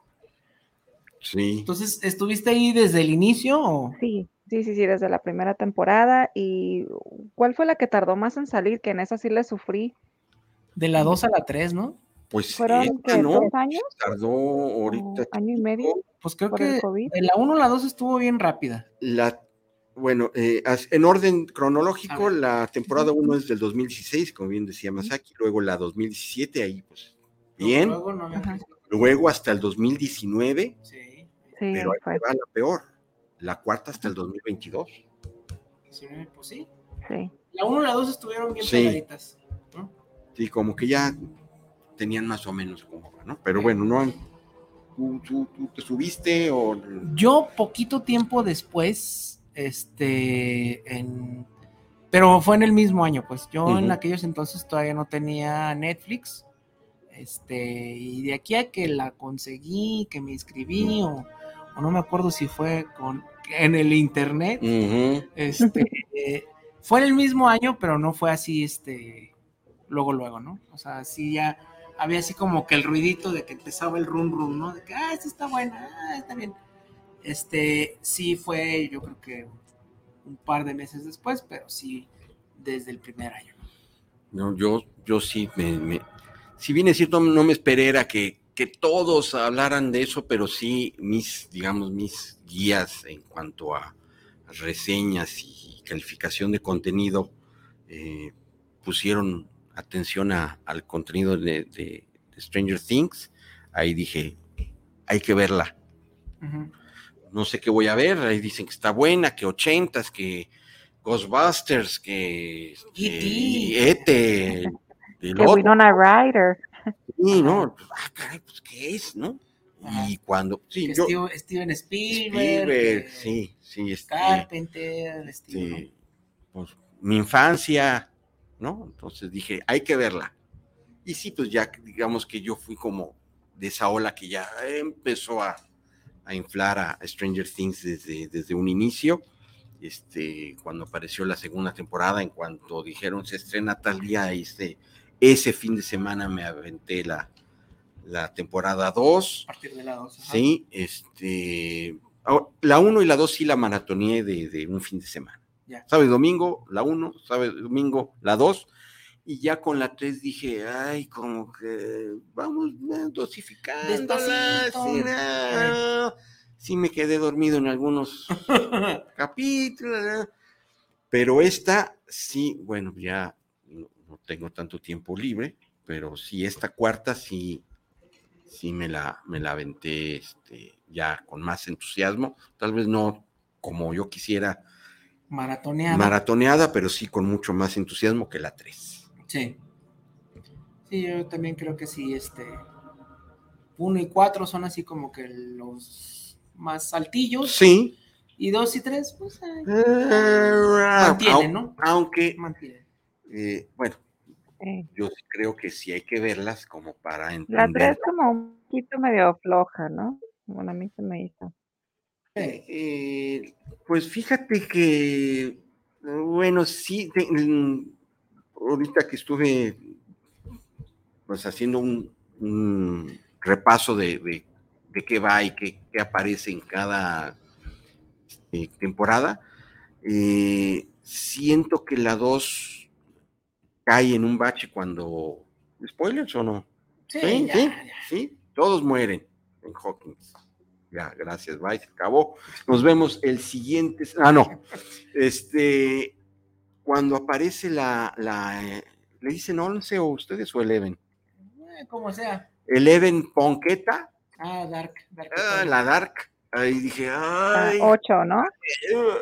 Sí. Entonces, ¿estuviste ahí desde el inicio o? Sí, sí, sí, sí, desde la primera temporada. ¿Y cuál fue la que tardó más en salir? Que en esa sí le sufrí. De la 2 a la 3, ¿no? Pues ¿Fueron esta, ¿no? dos años? Tardó ¿O ahorita. año y medio Pues creo que de la 1 a la 2 estuvo bien rápida. La, bueno, eh, en orden cronológico, la temporada 1 es del 2016, como bien decía Masaki, luego la 2017, ahí pues bien, Luego no Ajá. crecido. luego hasta el 2019, Sí, Sí, pero ahí fue, va la peor, la cuarta hasta el 2022. 19, pues sí. sí. La 1 y la 2 estuvieron bien Sí. pegaditas. ¿no? Sí, como que ya tenían más o menos como, ¿no? Pero bueno, no han- ¿tú, tú, tú te subiste o Yo poquito tiempo después, este, en, pero fue en el mismo año, pues yo en aquellos entonces todavía no tenía Netflix, este, y de aquí a que la conseguí, que me inscribí, o, o no me acuerdo si fue con, en el internet, este, eh, fue en el mismo año, pero no fue así, este, luego, luego, ¿no? O sea, sí ya había así como que el ruidito de que empezaba el run run, ¿no? De que, ah, esta está buena, ah, está bien. Este, sí fue, yo creo que un par de meses después, pero sí desde el primer año. No, yo, yo sí me, me- si bien es cierto, no me esperé era que, que todos hablaran de eso, pero sí mis, digamos, mis guías en cuanto a reseñas y calificación de contenido eh, pusieron atención a- al contenido de, de- de Stranger Things. Ahí dije, hay que verla. No sé qué voy a ver. Ahí dicen que está buena, que ochentas, que Ghostbusters, que E.T.. este, el Que. Winona Ryder. Sí, ¿no? Pues, ah, caray, pues, ¿qué es, no? Ajá. Y cuando, sí, yo, Steven, Steven Spielberg, Spielberg, sí, sí, este, Carpenter, este, pues, mi infancia, ¿no? Entonces dije, hay que verla. Y sí, pues ya digamos que yo fui como de esa ola que ya empezó a, a inflar a Stranger Things desde, desde un inicio. Este, cuando apareció la segunda temporada, en cuanto dijeron se estrena tal día, este, ese fin de semana me aventé la, la temporada 2. a partir de la dos. ajá. Sí, este, la 1 y la 2 sí la maratoneé de, de un fin de semana. Ya. Sábado y domingo, la 1, sábado y domingo, la 2. Y ya con la 3 dije, ay, como que vamos eh, dosificando. Despacito. Sí me quedé dormido en algunos capítulos. Pero esta sí, bueno, ya no, tengo tanto tiempo libre, pero sí, esta cuarta sí, sí me la, me la aventé este, ya con más entusiasmo. Tal vez no como yo quisiera Maratoneada. maratoneada, pero sí con mucho más entusiasmo que la 3. sí. Sí, yo también creo que sí, este. Uno y cuatro son así como que los más altillos. Sí. Y dos y tres, pues ahí Mantienen, ¿no? Aunque, mantienen. eh, bueno, Sí. yo creo que sí hay que verlas como para La entender. 3 como un poquito medio floja, ¿no? Bueno, a mí se me hizo. Eh, pues fíjate que, bueno, sí, te- mm, ahorita que estuve pues haciendo un, un repaso de, de, de qué va y qué, qué aparece en cada eh, temporada, eh, siento que la 2 cae en un bache cuando... ¿Spoilers o no? Sí, Sí, ya, sí, ya. sí, todos mueren en Hawkins. Ya, gracias, bye, se acabó. Nos vemos el siguiente. Ah, no. Este, cuando aparece la, la ¿le dicen 11 o ustedes o Eleven? Eh, como sea. Eleven Ponqueta, Ah, Dark. Dark ah, la Dark. Ahí dije, Ah, ay. 8, ¿no? eh,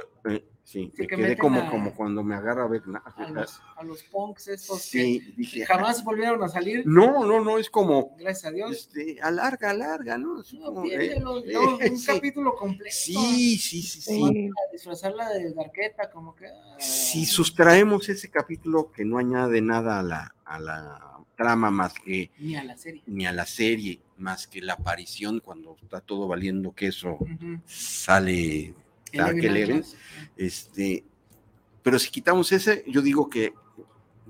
sí, me que quedé como, a- como cuando me agarra a ver. A los, a los punks estos Sí, que dije, jamás volvieron a salir. no, no, no, es como, Gracias a Dios. este, alarga, alarga, ¿no? Así No, como, eh, eh, no, un sí. capítulo completo. Sí, sí, sí, sí. Disfrazarla de Darketa, como que. ah, Si sustraemos ese capítulo que no añade nada a la, a la trama más que Ni a la serie. ni a la serie, más que la aparición cuando está todo valiendo queso, sale Eleven. Este, pero si quitamos ese, yo digo que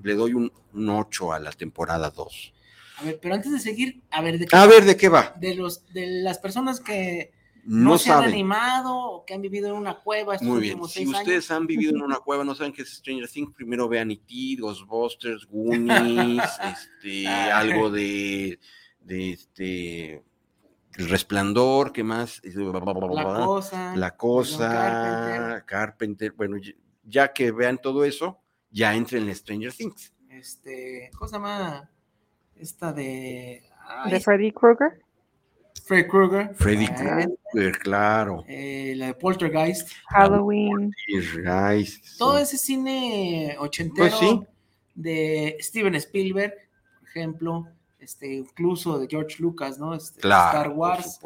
le doy un, un 8 a la temporada 2. A ver, pero antes de seguir, a ver, de, qué- A ver, ¿de qué va? de los de las personas que no, No se han animado o que han vivido en una cueva estos Muy bien. últimos Si ustedes han vivido en una cueva, no saben qué es Stranger Things, primero vean E.T., Ghostbusters, Goonies, este, algo de, de este, El Resplandor, ¿qué más? la cosa, La cosa, Carpenter, Carpenter, bueno, ya- que vean todo eso, ya entren en Stranger Things. este, ¿cómo se llama? Esta de ay, De Freddy Krueger. Freddy Krueger, Freddy Ah, Krueger, claro. eh, la de Poltergeist, Halloween. Guys, todo ese cine ochentero Pues sí. de Steven Spielberg, por ejemplo, este, incluso de George Lucas, ¿no? Este, claro, Star Wars,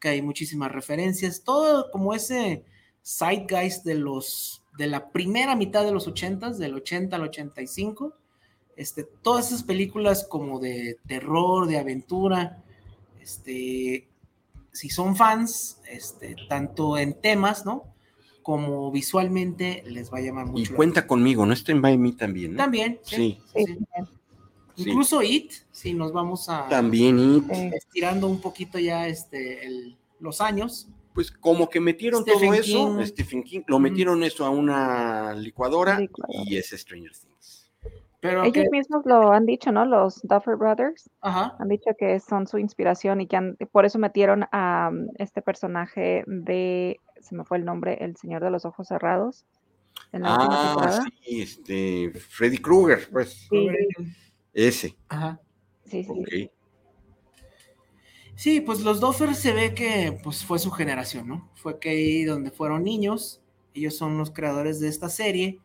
que hay muchísimas referencias, todo como ese zeitgeist de los de la primera mitad de los 80 del 80 al 85, este, todas esas películas como de terror, de aventura, este, si son fans, este, tanto en temas, ¿no? Como visualmente les va a llamar mucho. Y cuenta conmigo, ¿no? Está en By Me también, ¿no? También, sí, Sí. sí, Sí, Sí. Incluso It, si nos vamos a También, sí. estirando un poquito ya este, el- los años, pues como que metieron Stephen todo eso. Stephen King, lo metieron eso a una licuadora Licuadora. y es Stranger Things. pero Ellos que, mismos lo han dicho, ¿no? Los Duffer Brothers ajá, han dicho que son su inspiración y que han- por eso metieron a um, este personaje de, se me fue el nombre, el Señor de los Ojos Cerrados en la última Ah, temporada. sí, este, Freddy Krueger, pues, Sí, ese. ajá. sí, sí. ok. Sí, pues los Doffer se ve que pues fue su generación, ¿no? Fue que ahí donde fueron niños, ellos son los creadores de esta serie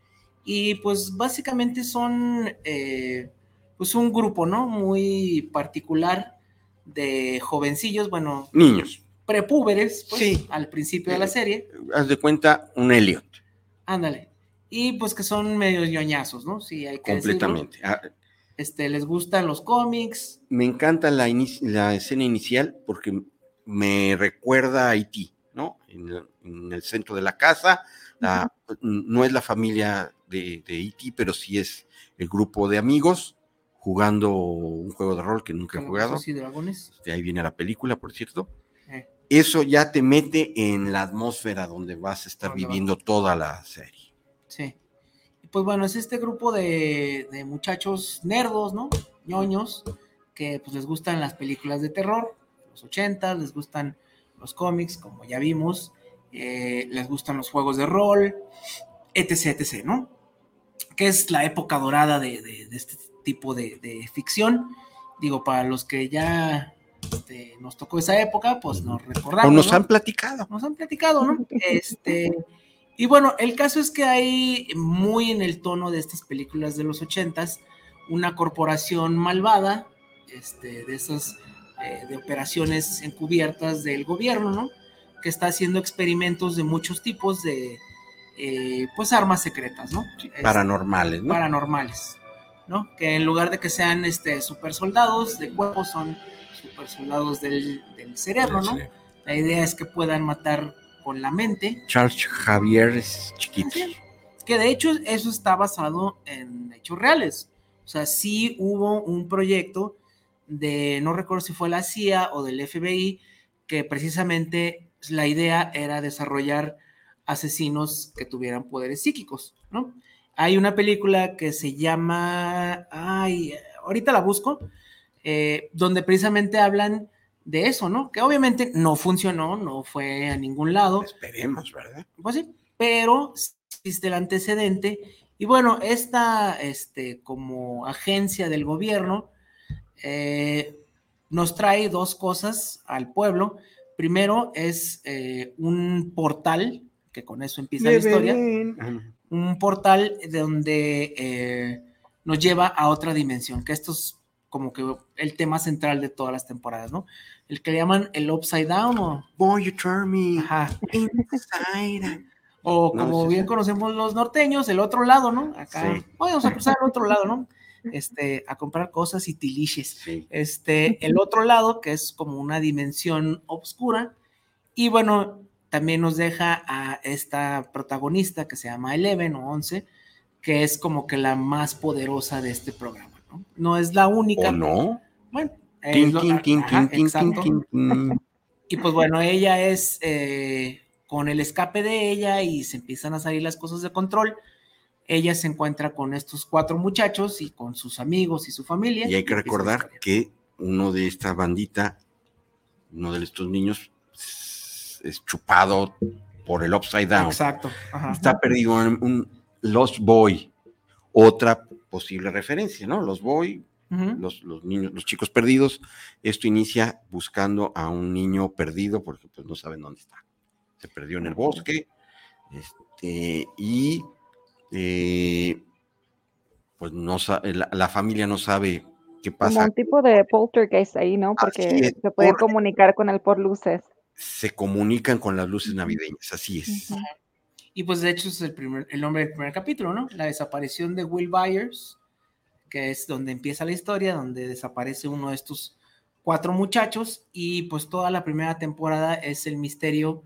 y pues básicamente son eh, pues un grupo, ¿no? Muy particular de jovencillos, bueno, Niños. prepúberes, pues, Sí. al principio de la Eh, serie. Haz de cuenta un Elliot, Ándale. Y pues que son medio ñoñazos, ¿no? Sí, hay que decirlo. completamente. Ah, Este, les gustan los cómics. me encanta la, inici- la escena inicial porque me recuerda a Haití, ¿no? En el, en el centro de la casa, la- no es la familia de, de Haití, pero sí es el grupo de amigos jugando un juego de rol que nunca he jugado. Y dragones. De ahí viene la película, por cierto. Eh. Eso ya te mete en la atmósfera donde vas a estar vas. viviendo toda la serie. Sí. Pues bueno, es este grupo de, de muchachos nerdos, ¿no? ñoños, que pues les gustan las películas de terror, los 80, les gustan los cómics, como ya vimos, eh, les gustan los juegos de rol, etc, etc, ¿no? Que es la época dorada de, de- de este tipo de, de ficción. Digo, para los que ya este, nos tocó esa época, pues nos recordamos. O nos ¿no? han platicado. nos han platicado, ¿no? Este, y bueno, el caso es que hay muy en el tono de estas películas de los ochentas, una corporación malvada, este, de esas, eh, de operaciones encubiertas del gobierno, ¿no? Que está haciendo experimentos de muchos tipos de, eh, pues, armas secretas, ¿no? Este, Paranormales, ¿no? paranormales, ¿no? Que en lugar de que sean, este, super soldados de cuerpo, son super soldados del, del cerebro, ¿no? La idea es que puedan matar con la mente, Charles Javier es chiquito. que de hecho eso está basado en hechos reales. O sea, sí hubo un proyecto de, no recuerdo si fue la CIA o del FBI, que precisamente la idea era desarrollar asesinos que tuvieran poderes psíquicos, ¿no? Hay una película que se llama, ay, ahorita la busco, eh, donde precisamente hablan de eso, ¿no? Que obviamente no funcionó, no fue a ningún lado, Esperemos, ¿verdad? pues sí, pero existe el antecedente. Y bueno, esta, este, como agencia del gobierno, eh, nos trae dos cosas al pueblo. Primero es eh, un portal, que con eso empieza la historia, un portal de donde eh, nos lleva a otra dimensión, que esto es como que el tema central de todas las temporadas, ¿no? El que le llaman el upside down o... Boy, you turn me Ajá. inside. O No, como sí, bien sí. conocemos los norteños, el otro lado, ¿no? Acá, Sí. vamos a cruzar al otro lado, ¿no? Este, a comprar cosas y tiliches. Sí. Este, el otro lado, que es como una dimensión oscura. Y bueno, también nos deja a esta protagonista que se llama Eleven o Once, que es como que la más poderosa de este programa, ¿no? Es la única. ¿O no? Bueno. Y pues bueno, ella es eh, con el escape de ella y se empiezan a salir las cosas de control. Ella se encuentra con estos cuatro muchachos y con sus amigos y su familia. Y hay que recordar que uno de esta bandita, uno de estos niños, es- es chupado por el upside down. Exacto. ajá. Está perdido en un Lost Boy, otra posible referencia, ¿no? Lost Boy, Ujú. los, los niños, los chicos perdidos. Esto inicia buscando a un niño perdido porque pues no saben dónde está. Se perdió en el bosque. Este, y eh, pues no la, la familia no sabe qué Como pasa. un tipo de poltergeist ahí, ¿no? Porque es, se porque- comunicar con él por luces. Se comunican con las luces navideñas, así es. Ujú. Y pues de hecho es el, primer, el nombre del primer capítulo, ¿no? La desaparición de Will Byers, que es donde empieza la historia, donde desaparece uno de estos cuatro muchachos y pues toda la primera temporada es el misterio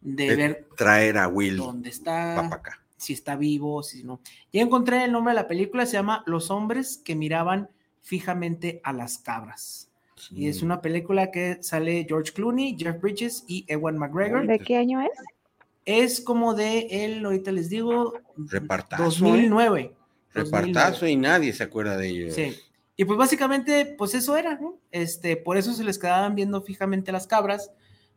de De ver Traer a Will dónde está, acá. si está vivo, si no. Ya encontré el nombre de la película, se llama Los hombres que miraban fijamente a las cabras. Y es una película que sale George Clooney, Jeff Bridges y Ewan McGregor. ¿De qué año es? Es como de él, ahorita les digo, Repartazo, 2009. Repartazo y nadie se acuerda de ellos. Sí. Y pues básicamente, pues eso era, ¿no? Este, por eso se les quedaban viendo fijamente las cabras,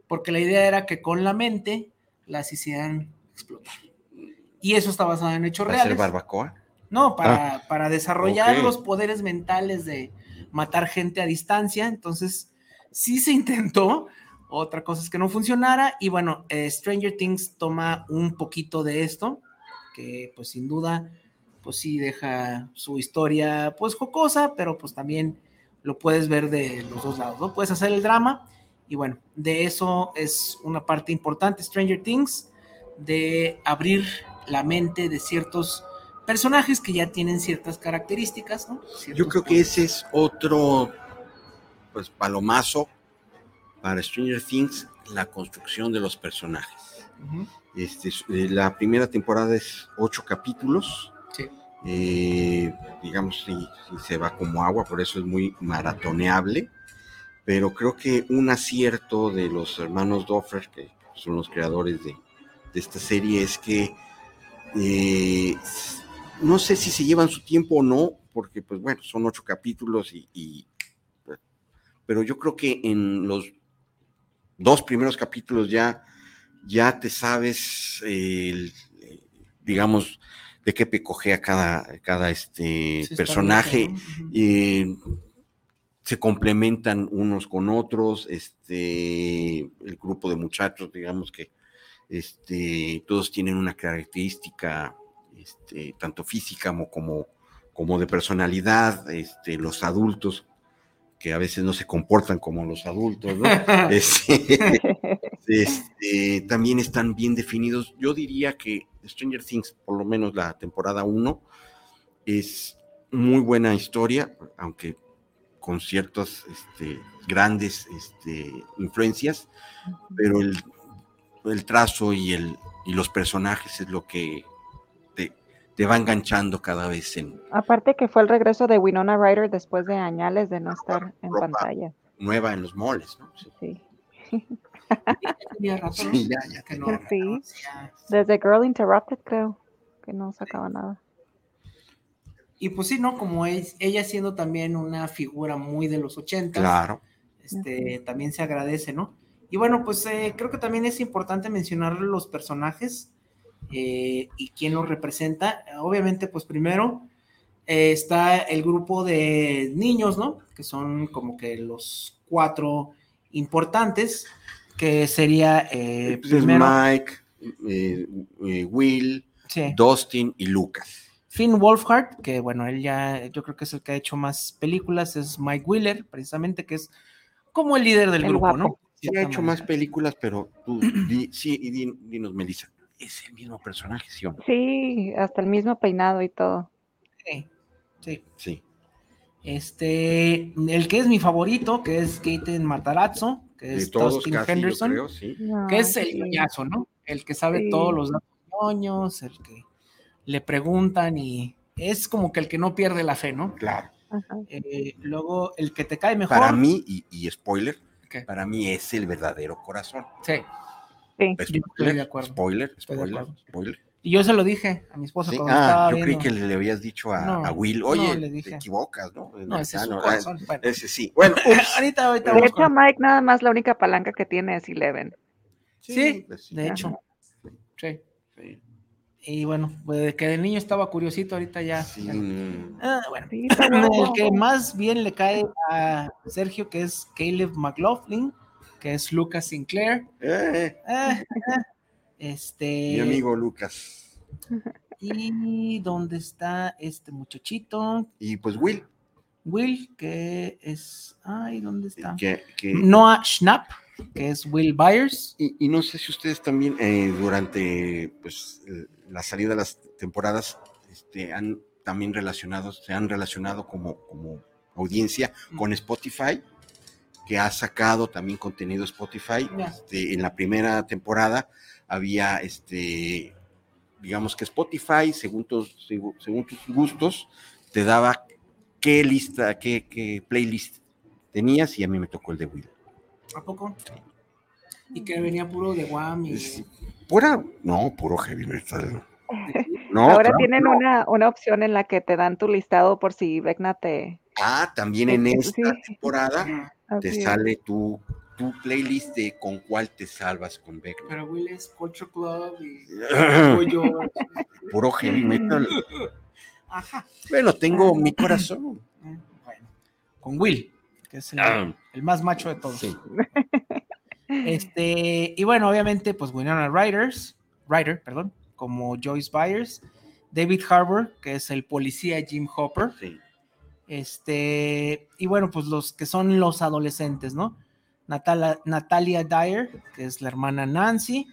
porque la idea era que con la mente las hicieran explotar. Y eso está basado en hechos ¿Va a ser reales. barbacoa? No, para, para desarrollar los poderes mentales de matar gente a distancia. Entonces, sí se intentó. Otra cosa es que no funcionara. Y bueno, eh, Stranger Things toma un poquito de esto, que pues sin duda pues sí deja su historia pues jocosa, pero pues también lo puedes ver de los dos lados, ¿no? Puedes hacer el drama y bueno, de eso es una parte importante Stranger Things, de abrir la mente de ciertos personajes que ya tienen ciertas características, ¿no? Yo creo que ese es otro pues palomazo para Stranger Things, la construcción de los personajes. este, eh, la primera temporada es ocho capítulos. Sí. Eh, digamos, si, se va como agua, por eso es muy maratoneable. Pero creo que un acierto de los hermanos Doffer, que son los creadores de, de esta serie, es que eh, no sé si se llevan su tiempo o no, porque pues bueno, son ocho capítulos y, pero yo creo que en los dos primeros capítulos ya, ya te sabes, digamos, de qué pecojea cada, cada este personaje. y se complementan unos con otros, este, el grupo de muchachos, digamos que este, todos tienen una característica este, tanto física como, como, de personalidad, este, los adultos que a veces no se comportan como los adultos, ¿no? Este, también están bien definidos. Yo diría que Stranger Things, por lo menos la temporada 1, es muy buena historia, aunque con ciertas grandes influencias, pero el, el trazo y, el, y los personajes es lo que te va enganchando cada vez en... Aparte que fue el regreso de Winona Ryder después de años de no estar en pantalla. Nueva en los moles, ¿no? Sí. sí. ya, ya que no, sí. Desde Girl Interrupted creo que no sacaba nada. Y pues sí, ¿no? Como es, ella siendo también una figura muy de los 80. Claro. Este, también se agradece, ¿no? Y bueno, pues eh, creo que también es importante mencionar los personajes eh, y quién los representa. Obviamente, pues primero eh, está el grupo de niños, ¿no? Que son como que los cuatro importantes, que sería eh, primero, Mike, Will, Dustin y Lucas. Finn Wolfhard, que bueno, él ya, yo creo que es el que ha hecho más películas, es Mike Wheeler, precisamente, que es como el líder del grupo, ¿no? Sí, ha hecho más películas, pero tú, sí, y dinos, Melissa, es el mismo personaje, ¿sí Sí, hasta el mismo peinado y todo. Sí, sí. Sí. Este, el que es mi favorito, que es Gaten Matarazzo, que es Dustin Henderson, que es el ñoñazo, ¿no? El que sabe todos los datos ñoños, el que le preguntan y es como que el que no pierde la fe, ¿no? Claro. Eh, luego, el que te cae mejor. Para mí, y, spoiler, para mí es el verdadero corazón. Sí. Sí. Spoiler, de acuerdo. Spoiler, spoiler, spoiler. Y yo se lo dije a mi esposa cuando ah, estaba yo creí que le habías dicho a, a Will, oye, le dije. te equivocas, ¿no? No, ese es su corazón. Bueno. Ese sí. Bueno, ahorita, ahorita. De hecho, Mike nada más la única palanca que tiene es Eleven. Sí, pues de hecho. Sí. sí. Y bueno, pues que el niño estaba curiosito, ahorita ya. Sí. Ah, bueno. el que más bien le cae a Sergio, que es Caleb McLaughlin que es Lucas Sinclair. Eh. Eh, eh. este. Mi amigo Lucas. Y dónde está este muchachito. Y pues Will. Will, que es. Ay, ¿dónde está? Que, Noah Schnapp, que es Will Byers. Y, no sé si ustedes también, durante pues, la salida de las temporadas, este, han también relacionado, se han relacionado como, como audiencia mm. con Spotify que ha sacado también contenido Spotify. Este, en la primera temporada había, este, digamos que Spotify, según tus, según tus gustos, te daba qué lista, qué, playlist tenías y a mí me tocó el de Will. ¿A poco? Y que venía puro de Wham y... Pura, no, puro heavy metal. No, Ahora tienen una, una opción en la que te dan tu listado por si Vecna te... Ah, también en esta temporada te sale tu, tu playlist de con cuál te salvas con Beck. Pero Will es Culture Club y Puro heavy metal. Ajá. Bueno, tengo mi corazón. Eh, bueno, con Will, que es el, ah. más macho de todos. Este, y bueno, obviamente, pues Winona Riders, Ryder, perdón, como Joyce Byers, David Harbour, que es el policía Jim Hopper. Sí. Este, y bueno, pues los que son los adolescentes, ¿no? Natala- Natalia Dyer, que es la hermana Nancy,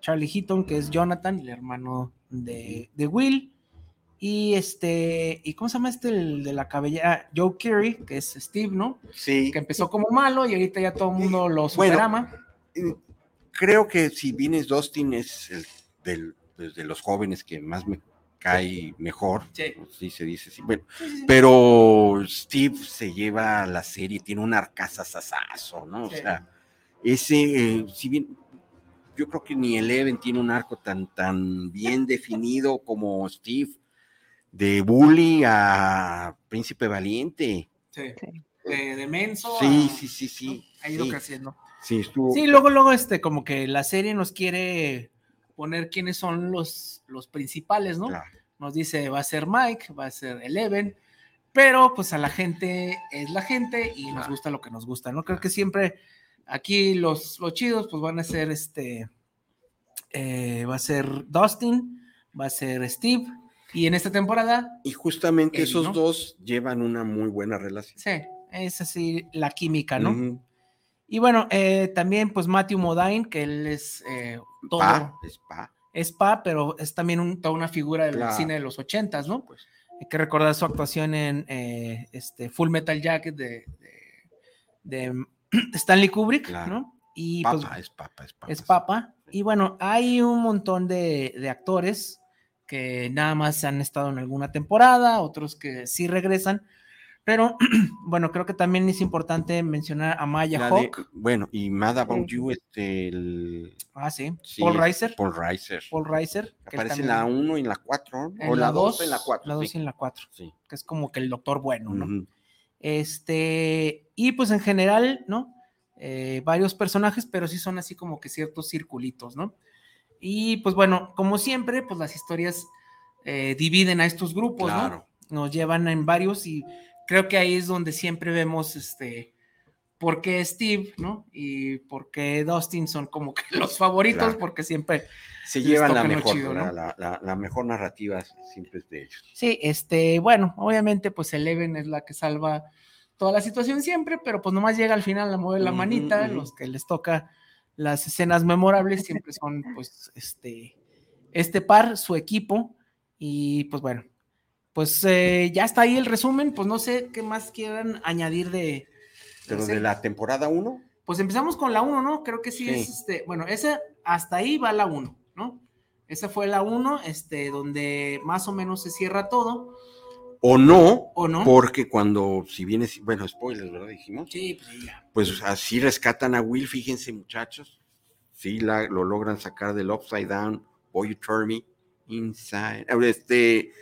Charlie Heaton, que es Jonathan, el hermano de, de Will, y este, ¿y cómo se llama este el de la cabellera? Joe Carey, que es Steve, ¿no? Sí. Que empezó como malo y ahorita ya todo el mundo lo superama. Eh, Creo que si vienes Dustin es el del, pues, de los jóvenes que más me cae mejor. Sí. Sí, se dice así. Bueno, pero Steve se lleva la serie, tiene un arcazazazazo, ¿no? O Sí. sea, ese, eh, si bien yo creo que ni Eleven tiene un arco tan, tan bien definido como Steve, de bully a príncipe valiente. Sí. Sí. De, de menso. Sí, a- sí, sí, sí. ¿no? Ha ido sí, creciendo. sí, estuvo. Sí, luego, luego, este, como que la serie nos quiere poner quiénes son los, los principales, ¿no? Claro. Nos dice, va a ser Mike, va a ser Eleven, pero pues a la gente es la gente y nos gusta lo que nos gusta, ¿no? Creo que siempre aquí los, los chidos pues van a ser este, eh, va a ser Dustin, va a ser Steve, y en esta temporada, Y justamente Eddie, esos ¿no? dos llevan una muy buena relación. sí, es así la química, ¿no? Ujú. Y bueno, eh, también pues Matthew Modine, que él es eh, todo, Pa, es pa. es Pa, pero es también un- toda una figura del Claro. cine de los ochentas, ¿no? Pues hay que recordar su actuación en eh, este Full Metal Jacket de, de- de Stanley Kubrick, Claro. ¿no? Y Papa, pues es papa, es papa. es Papa. Y bueno, hay un montón de, de actores que nada más han estado en alguna temporada, otros que sí regresan, pero bueno, creo que también es importante mencionar a Maya La de- Hawk. bueno, y Mad About Sí. You, este, el, Ah, sí. sí, Paul Reiser. Paul Reiser. Paul Reiser. que Aparece en la 1 y en la 4, en o la 2 dos, en la 4. La 2 y en la 4, Sí. que es como que el doctor bueno, ¿no? Este, y pues en general, ¿no? Eh, varios personajes, pero sí son así como que ciertos circulitos, ¿no? Y pues bueno, como siempre, pues las historias eh, dividen a estos grupos, Claro. ¿no? Nos llevan en varios y creo que ahí es donde siempre vemos, este, por qué Steve, ¿no? Y por qué Dustin son como que los favoritos, Claro. porque siempre Se llevan la mejor, chido, la, ¿no? la- la- la mejor narrativa siempre es de ellos. Sí, este, bueno, obviamente, pues Eleven es la que salva toda la situación siempre, pero pues nomás llega al final a mover la manita, los que les toca las escenas memorables siempre son, pues, este, este par, su equipo, y pues bueno, pues eh, ya está ahí el resumen, pues no sé qué más quieran añadir de... Pero sí. de la temporada 1, Pues empezamos con la 1, ¿no? Creo que sí, Sí. es, este, bueno, esa, hasta ahí va la 1, ¿no? Esa fue la 1, este, donde más o menos se cierra todo, o no, ¿o no? porque cuando, si vienes, bueno, spoilers, ¿verdad? Dijimos. Sí, pues ya. Pues así rescatan a Will, fíjense muchachos. Sí, la, lo logran sacar del Upside Down, Boy You Turn Me Inside. Este,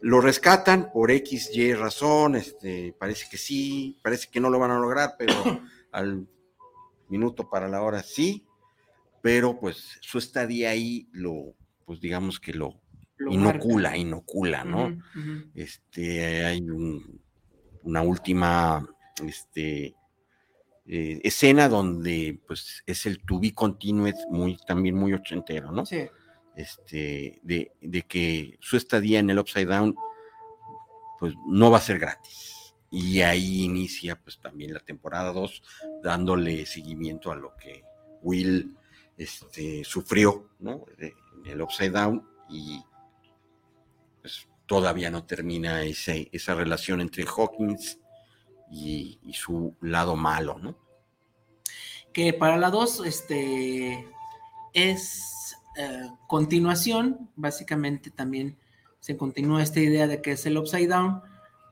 lo rescatan por X, Y razón, este, parece que sí, parece que no lo van a lograr, pero al minuto para la hora sí, pero pues su estadía ahí lo, pues digamos que lo Lo inocula, marca. inocula, ¿no? Este, hay un- una última este, eh, escena donde pues es el to be continued muy, también muy ochentero, ¿no? Sí, Este, de, de que su estadía en el Upside Down pues no va a ser gratis. Y ahí inicia pues también la temporada 2 dándole seguimiento a lo que Will este, sufrió, ¿no? En el Upside Down y pues todavía no termina ese- esa relación entre Hawkins y, y su lado malo, ¿no? que para la 2 este, es eh, continuación, básicamente también se continúa esta idea de que es el Upside Down,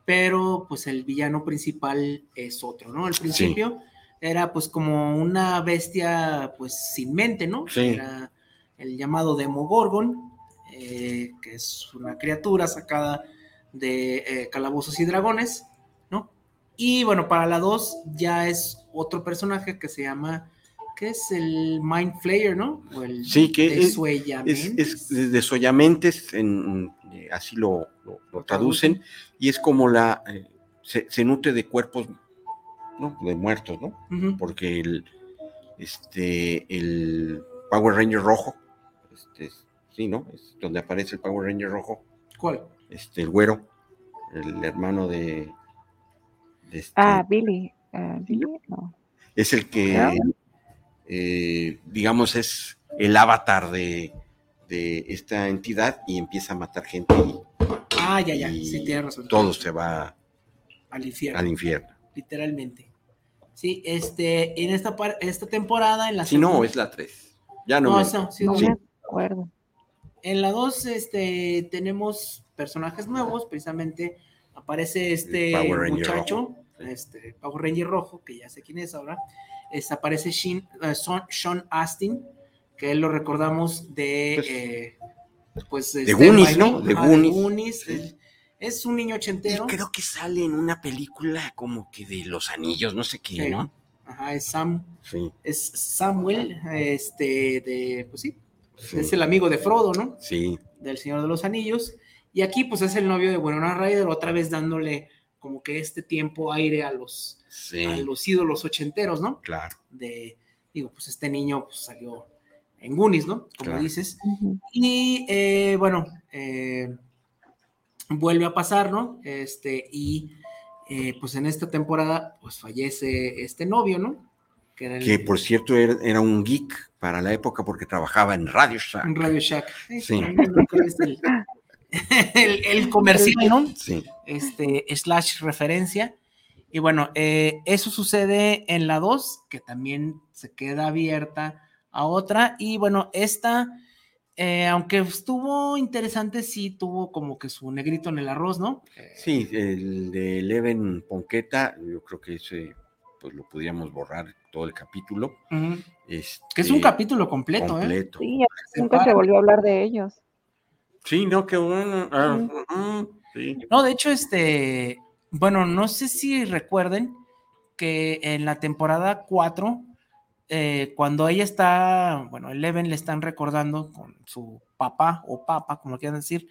pero pues el villano principal es otro, ¿no? Al principio era pues como una bestia pues sin mente, ¿no? Sí. Era el llamado Demogorgon, eh, que es una criatura sacada de eh, Calabozos y Dragones, ¿no? Y bueno, para la 2 ya es otro personaje que se llama, ¿qué es? El Mind Flayer, ¿no? O el Sí, que es-. Es, es de Soyamentes, en, eh, así lo, lo- lo traducen, y es como la, eh, se, se nutre de cuerpos, ¿no? De muertos, ¿no? Porque el, este, el Power Ranger rojo, este, sí, ¿no? Es donde aparece el Power Ranger rojo, ¿Cuál? Este, el güero, el hermano de. de este- Ah, Billy. eh, Billy, no. es el que, Ah. Eh, digamos, es el avatar de, de esta entidad y empieza a matar gente y, Ah, ya, ya. y Sí, tienes razón. todo se va Al infierno. al infierno. literalmente. Sí, este, en esta, par- esta temporada, en la Si no, segunda- es la 3. Ya no, No, me- es no, sí, No Sí. me acuerdo. En la 2, este, tenemos personajes nuevos, precisamente aparece este muchacho, rojo, este Power Ranger rojo, que ya sé quién es ahora, este, aparece Shin- eh, Son- Sean Astin, que él lo recordamos de, Pues, eh, pues, de este, Goonies, by ¿no? De ajá, Goonies. Es, es un niño Y ochentero, creo que sale en una película como que de los anillos, no sé qué, Sí. ¿no? ajá, es Sam, Sí, es Samuel, este, de, pues sí, sí, es el amigo de Frodo, ¿no? sí, del Señor de los Anillos. Y aquí pues es el novio de Winona Ryder, otra vez dándole como que este tiempo aire a los, sí, a los ídolos ochenteros, ¿no? claro. De, digo, pues este niño pues, salió en Goonies, ¿no? Como Claro. dices. Y eh, bueno, eh, vuelve a pasar, ¿no? Este, y eh, pues en esta temporada pues fallece este novio, ¿no? Que era el, Que por cierto era, era un geek para la época porque trabajaba en Radio Shack. en Radio Shack. Sí, el, el- el comercial, ¿no? Sí, este, slash referencia. Y bueno, eh, eso sucede en la 2, que también se queda abierta a otra. Y bueno, esta, eh, aunque estuvo interesante, sí tuvo como que su negrito en el arroz, ¿no? sí, el de Eleven Ponqueta, yo creo que ese pues lo podríamos borrar todo el capítulo. Este, Que es un capítulo completo, ¿eh? completo. Sí, nunca se volvió a hablar de ellos. Sí, no, qué bueno. Ah, sí. No, de hecho, este, bueno, no sé si recuerden que en la temporada 4, eh, cuando ella está, bueno, Eleven le están recordando con su papá o papa, como quieran decir,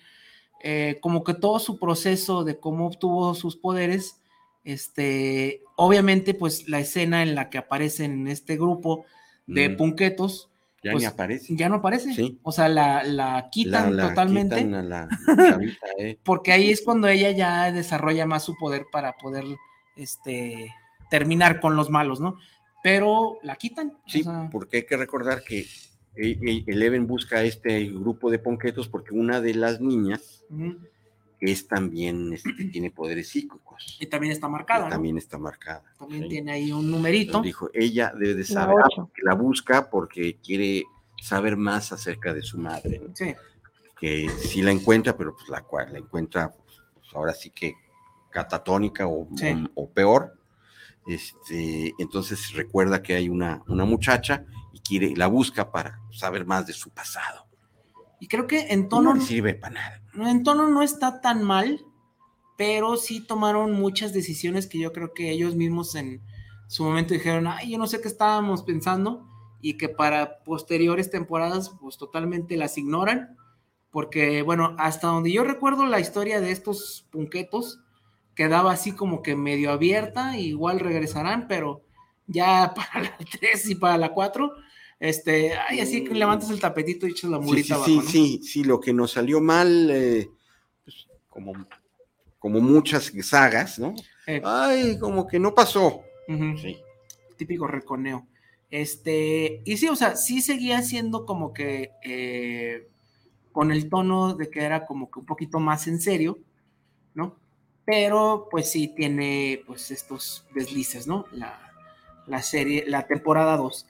eh, como que todo su proceso de cómo obtuvo sus poderes, este, obviamente, pues la escena en la que aparecen en este grupo de Mm. punquetos, Ya pues, ni aparece. ya no aparece. Sí. O sea, la, la quitan La- la totalmente quitan a la chavita, eh. porque ahí es cuando ella ya desarrolla más su poder para poder este, terminar con los malos, ¿no? Pero la quitan. o Sí, sea, porque hay que recordar que eh, eh, Eleven busca a este grupo de ponquetos porque una de las niñas es también, este, tiene poderes psíquicos. Y también está marcada. ¿no? También está marcada. También sí. tiene ahí un numerito. Entonces dijo, ella debe de La saber ocho. que la busca porque quiere saber más acerca de su madre, ¿no? Sí, que sí la encuentra, pero pues la cual la encuentra pues, ahora sí que catatónica o, Sí. o- o peor. Este, entonces recuerda que hay una, una muchacha y quiere, la busca para saber más de su pasado. Y creo que en No tono, le sirve para nada. en tono no está tan mal, pero sí tomaron muchas decisiones que yo creo que ellos mismos en su momento dijeron, ay, yo no sé qué estábamos pensando, y que para posteriores temporadas, pues totalmente las ignoran, porque, bueno, hasta donde yo recuerdo la historia de estos punquetos, quedaba así como que medio abierta, igual regresarán, pero ya para la 3 y para la 4, este, ay, así que levantas el tapetito y echas la mulita sí, abajo, sí, ¿no? sí, sí, lo que nos salió mal, eh, pues, como, como muchas sagas, ¿no? Eh, Ay, como que no pasó. Sí. típico reconeo. Este, y sí, o sea, sí seguía siendo como que eh, con el tono de que era como que un poquito más en serio, ¿no? Pero pues sí tiene pues estos deslices, ¿no? La, la serie, la temporada 2.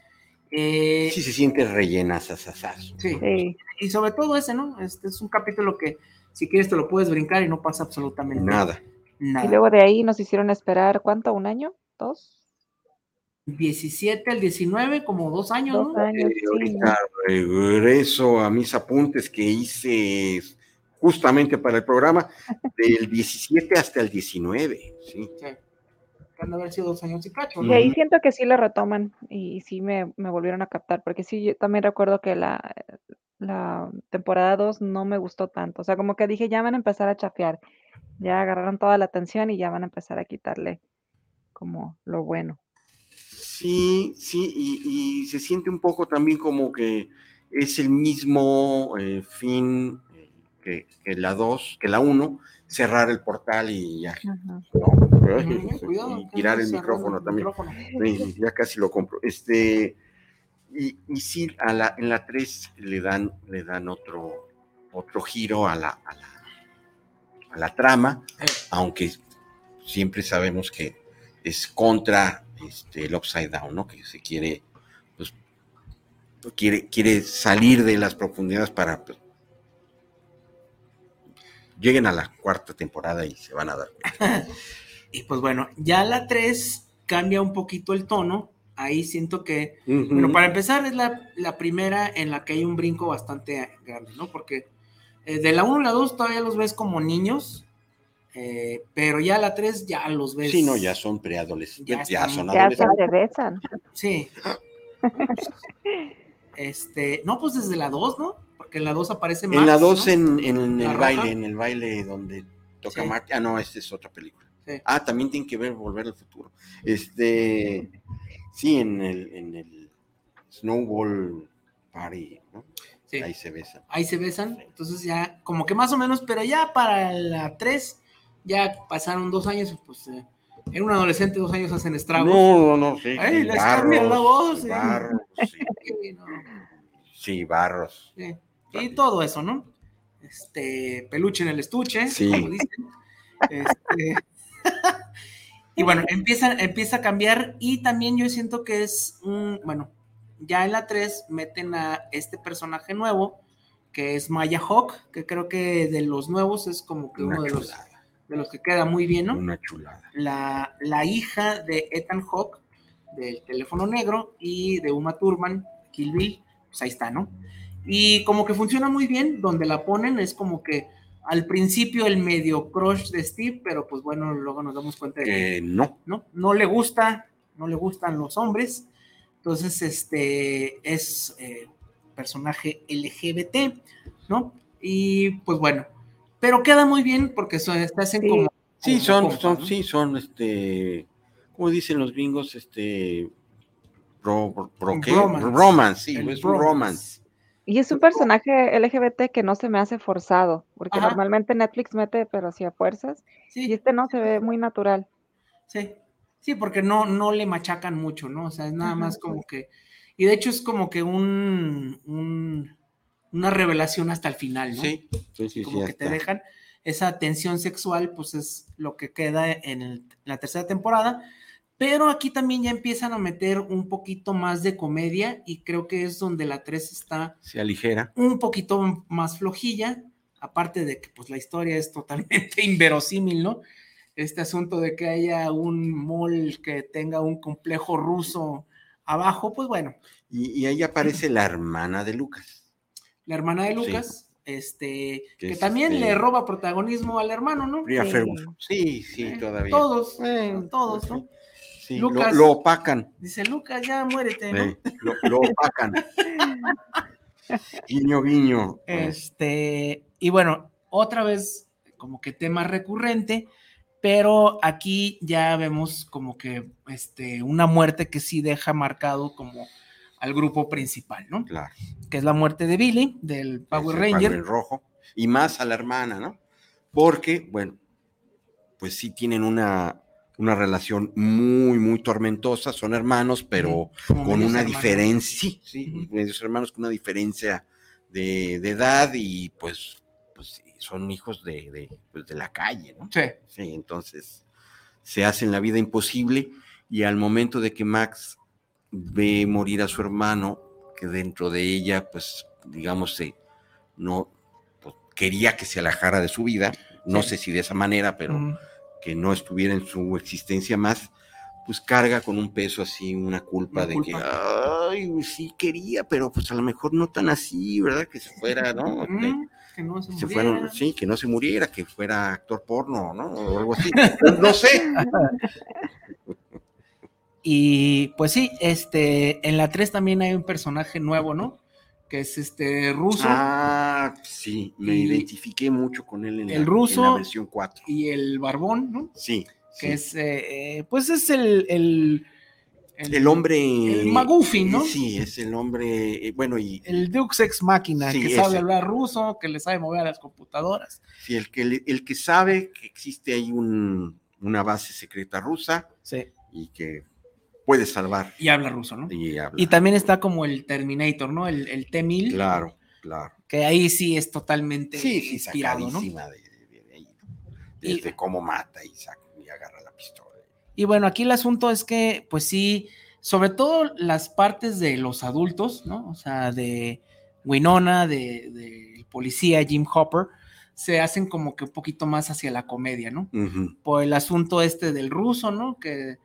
Eh, Sí se siente rellena, sasasas. sí, Sí. y sobre todo ese, ¿no? Este es un capítulo que si quieres te lo puedes brincar y no pasa absolutamente Nada. nada. Y luego de ahí nos hicieron esperar, ¿cuánto? ¿Un año? ¿Dos? 17 al 19, como dos años, Dos ¿no? años, Eh, sí. ahorita regreso a mis apuntes que hice justamente para el programa del 17 hasta el 19. Sí. Sí. Han de haber sido dos años y cacho, Y ahí siento que sí lo retoman y sí me, me volvieron a captar, porque sí, yo también recuerdo que la, la temporada 2 no me gustó tanto. O sea, como que dije, ya van a empezar a chafear, ya agarraron toda la atención y ya van a empezar a quitarle como lo bueno. Sí, sí, y, y se siente un poco también como que es el mismo eh, fin eh, que, que la 2, que la 1, cerrar el portal y ya. Ajá. ¿no? Cuidado, y tirar el micrófono también. micrófono. Sí, ya casi lo compro. Este, y, y sí, a la, en la 3 le dan, le dan otro, otro giro a la, a la, a la trama, aunque siempre sabemos que es contra este, el Upside Down, ¿no? Que se quiere, pues, quiere, quiere salir de las profundidades para pues, lleguen a la cuarta temporada y se van a dar. cuenta. Y pues bueno, ya la 3 cambia un poquito el tono. Ahí siento que, bueno, para empezar es la, la primera en la que hay un brinco bastante grande, ¿no? Porque eh, de la 1 a la 2 todavía los ves como niños, eh, pero ya la 3 ya los ves. Sí, no, ya son preadolescentes, Ya ya, son Ya adolescentes. se besan. Sí. este, no, pues desde la 2, ¿no? Porque en la 2 aparece más. En la 2 en, en La el roja. baile, en el baile donde toca Sí. Ah, no, esta es otra película. Sí. Ah, también tiene que ver Volver al Futuro. Este, sí, en el, en el Snowball Party, ¿no? Sí. Ahí se besan. ahí se besan, entonces ya, como que más o menos, pero ya para la 3, ya pasaron dos años, pues eh, era un adolescente, dos años hacen estragos. No, no, no, sí. Ay, les cambian la voz. Barros, sí. Sí, no, Sí, barros. sí. Y todo eso, ¿no? Este, peluche en el estuche, Sí. como dicen. Este, y bueno, empieza, empieza a cambiar y también yo siento que es un, bueno, ya en la 3 meten a este personaje nuevo, que es Maya Hawk, que creo que de los nuevos es como que Una uno de los, de los que queda muy bien, ¿no? Una chulada. la, la hija de Ethan Hawke, del teléfono negro, y de Uma Thurman, Kill Bill, pues ahí está, ¿no? Y como que funciona muy bien, donde la ponen es como que al principio el medio crush de Steve, pero pues bueno, luego nos damos cuenta de que Que no. ¿no? No le gusta, no le gustan los hombres. Entonces, este es eh, personaje LGBT, ¿no? Y pues bueno, pero queda muy bien porque son, se hacen Sí. como. Sí, como son, son, ¿no? sí, son, este, como dicen los gringos, este, bro, bro- bro- ¿qué? Bromance. Romance, sí, El es un romance. Y es un personaje LGBT que no se me hace forzado, porque Ajá. normalmente Netflix mete, pero sí a fuerzas. Sí, Y este no se ve muy natural. sí, sí, porque no, no le machacan mucho, ¿no? O sea, es nada Ajá, más sí. como que. Y de hecho es como que un, un- una revelación hasta el final, ¿no? Sí, sí, sí, como sí, que te dejan esa tensión sexual, pues es lo que queda en el- la tercera temporada. Pero aquí también ya empiezan a meter un poquito más de comedia y creo que es donde la 3 está se aligera. un poquito más flojilla, aparte de que pues la historia es totalmente inverosímil, ¿no? Este asunto de que haya un mall que tenga un complejo ruso abajo, pues bueno, Y, y ahí aparece la hermana de Lucas. la hermana de Sí. Lucas, este, Que también este, le roba protagonismo al hermano, ¿no? Sí, sí, Eh, todavía. Todos, Eh, todos, ¿no? Sí. Lucas. lo, lo opacan. Dice, Lucas, ya muérete, ¿no? lo, lo opacan. guiño, guiño. Este, y bueno, otra vez, como que tema recurrente, pero aquí ya vemos como que este, una muerte que sí deja marcado como al grupo principal, ¿no? claro. Que es la muerte de Billy, del Power Ranger. en rojo. Y más a la hermana, ¿no? Porque, bueno, pues sí tienen una, una relación muy, muy tormentosa. Son hermanos, pero con una hermanos. diferencia. Sí, sí, medios hermanos con una diferencia de, de edad y pues, pues son hijos de, de, pues, de la calle, ¿no? Sí, Sí, entonces se hacen la vida imposible y al momento de que Max ve morir a su hermano, que dentro de ella, pues, digamos, se, no pues, quería que se alejara de su vida, no Sí. sé si de esa manera, pero. Que no estuviera en su existencia más, pues carga con un peso así, una culpa Una de culpa. que, ay, sí quería, pero pues a lo mejor no tan así, ¿verdad? Que se fuera, ¿no? Que no se, se muriera. fueron, sí, que no se muriera, que fuera actor porno, ¿no? O algo así. No sé. Y pues sí, este, en la 3 también hay un personaje nuevo, ¿no? Que es este ruso Ah, sí, me Y- identifiqué mucho con él en, El la, ruso- en la versión 4. y el barbón, ¿no? Sí, que sí. es, eh, eh, pues es el, el, El, hombre. El McGuffin, ¿no? Sí, es el hombre. eh, Bueno, y El Dux Ex Máquina, Sí, que sabe hablar ruso, que le sabe mover a las computadoras. sí, el, que, el que sabe que existe ahí un- una base secreta rusa Sí. y que puede salvar. Y habla ruso, ¿no? Y habla. Y también está como el Terminator, ¿no? El, el T-1000, Claro, claro. que ahí sí es totalmente Sí, sí, inspirado, ¿no? de, de-. Y- cómo mata y, saca, y agarra la pistola. Y bueno, aquí el asunto es que, pues sí, sobre todo las partes de los adultos, ¿no? O sea, de Winona, de, de policía Jim Hopper, se hacen como que un poquito más hacia la comedia, ¿no? Por el asunto este del ruso, ¿no? Que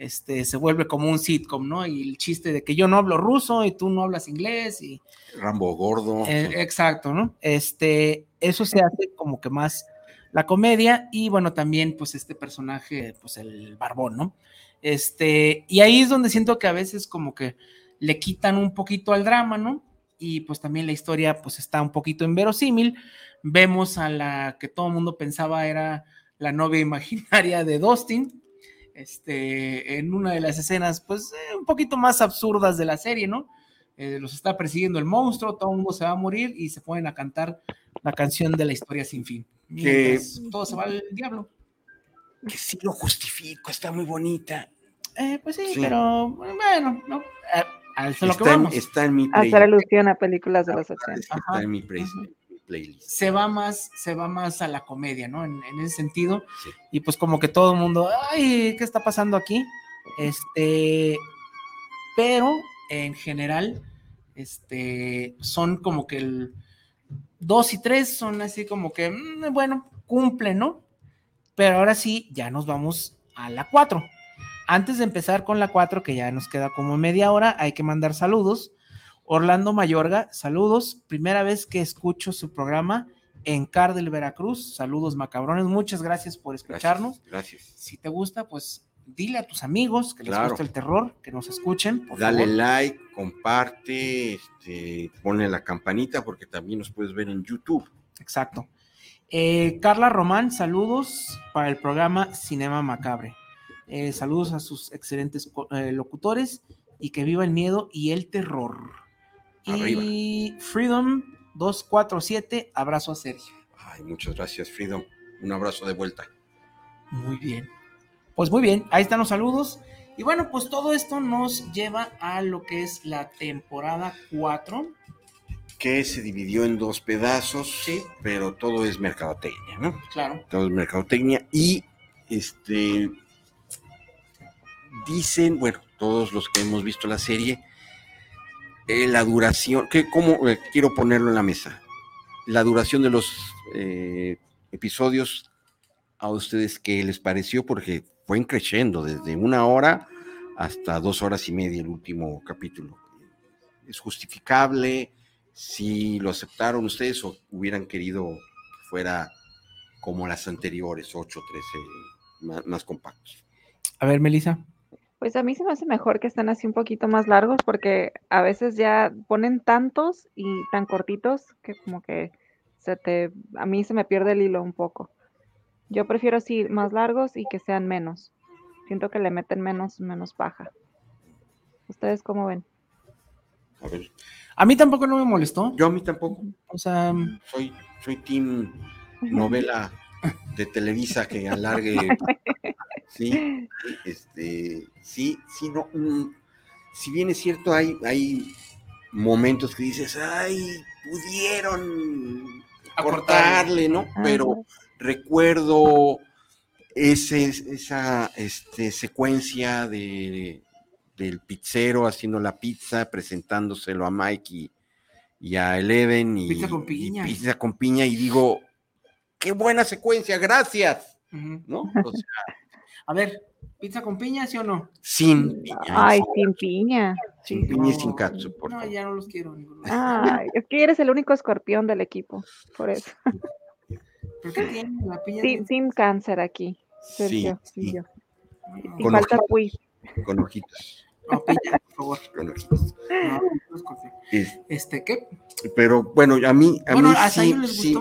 este, se vuelve como un sitcom, ¿no? Y el chiste de que yo no hablo ruso y tú no hablas inglés y Rambo gordo. eh, exacto, ¿no? Este, eso se hace como que más la comedia y bueno, también pues este personaje, pues el barbón, ¿no? Este, y ahí es donde siento que a veces como que le quitan un poquito al drama, ¿no? Y pues también la historia pues está un poquito inverosímil. Vemos a la que todo el mundo pensaba era la novia imaginaria de Dustin, este, en una de las escenas pues eh, un poquito más absurdas de la serie, ¿no? eh, los está persiguiendo el monstruo, todo el mundo se va a morir y se ponen a cantar la canción de la historia sin fin. Mientras todo se va al diablo. Que sí lo justifico, está muy bonita. Eh, pues sí, Sí. pero bueno, no, eh, a eso es lo que Está en, vamos. está en mi Hacer alusión a películas de los 80. está en mi mi playlist. Se va más, se va más a la comedia, ¿no? En, en ese sentido. Sí. Y pues como que todo el mundo, ay, ¿qué está pasando aquí? Este, pero en general, este, son como que el 2 y 3 son así como que, mm, bueno, cumplen, ¿no? Pero ahora sí, ya nos vamos a la 4. Antes de empezar con la 4, que ya nos queda como media hora, hay que mandar saludos. Orlando Mayorga, saludos. Primera vez que escucho su programa en Car del Veracruz. Saludos macabrones. Muchas gracias por escucharnos. Gracias. Si te gusta, pues dile a tus amigos que les Claro. gusta el terror, que nos escuchen. por Dale favor. like, comparte, este, ponle la campanita porque también nos puedes ver en YouTube. Exacto. Eh, Carla Román, saludos para el programa Cinema Macabre. Eh, saludos a sus excelentes eh, locutores y que viva el miedo y el terror. Y Freedom 247, abrazo a Sergio. Ay, muchas gracias, Freedom. Un abrazo de vuelta. Muy bien. Pues muy bien, ahí están los saludos. Y bueno, pues todo esto nos lleva a lo que es la temporada 4. Que se dividió en dos pedazos, Sí. pero todo es mercadotecnia, ¿no? Claro. todo es mercadotecnia y este dicen, bueno, todos los que hemos visto la serie, eh, la duración, que cómo eh, quiero ponerlo en la mesa, la duración de los eh, episodios a ustedes qué les pareció porque fue creciendo desde una hora hasta dos horas y media el último capítulo. Es justificable si lo aceptaron ustedes o hubieran querido que fuera como las anteriores, 8, 13, más, más compactos. A ver, Melissa. Pues a mí se me hace mejor que estén así un poquito más largos porque a veces ya ponen tantos y tan cortitos que como que se te, a mí se me pierde el hilo un poco. Yo prefiero así más largos y que sean menos. Siento que le meten menos, menos paja. ¿Ustedes cómo ven? A ver, A mí tampoco no me molestó. yo a mí tampoco, O sea, soy, soy team novela de Televisa que alargue. Sí, este, sí, sí, no. mm, si bien es cierto, hay, hay momentos que dices, ay, pudieron cortarle, ¿no? Pero recuerdo ese, esa este, secuencia de, del pizzero haciendo la pizza, presentándoselo a Mike y, y a Eleven y Pizza con y piña. pizza con piña y digo, qué buena secuencia, gracias. ¿no? O sea, a ver, ¿pizza con piña, sí o no? sin piña, Ay, sin piña. sin sí, piña y sin catsup, por No, ya no los quiero. ninguno. Ay, es que eres el único escorpión del equipo, por eso. ¿Pero qué tiene la piña? Sin, sin cáncer aquí, Sí, Sergio. sí, y yo. No, Y Con falta ojitos. Puy. con ojitos, piña, por favor. No, no Este, ¿qué? pero bueno, a mí, a bueno, mí sí,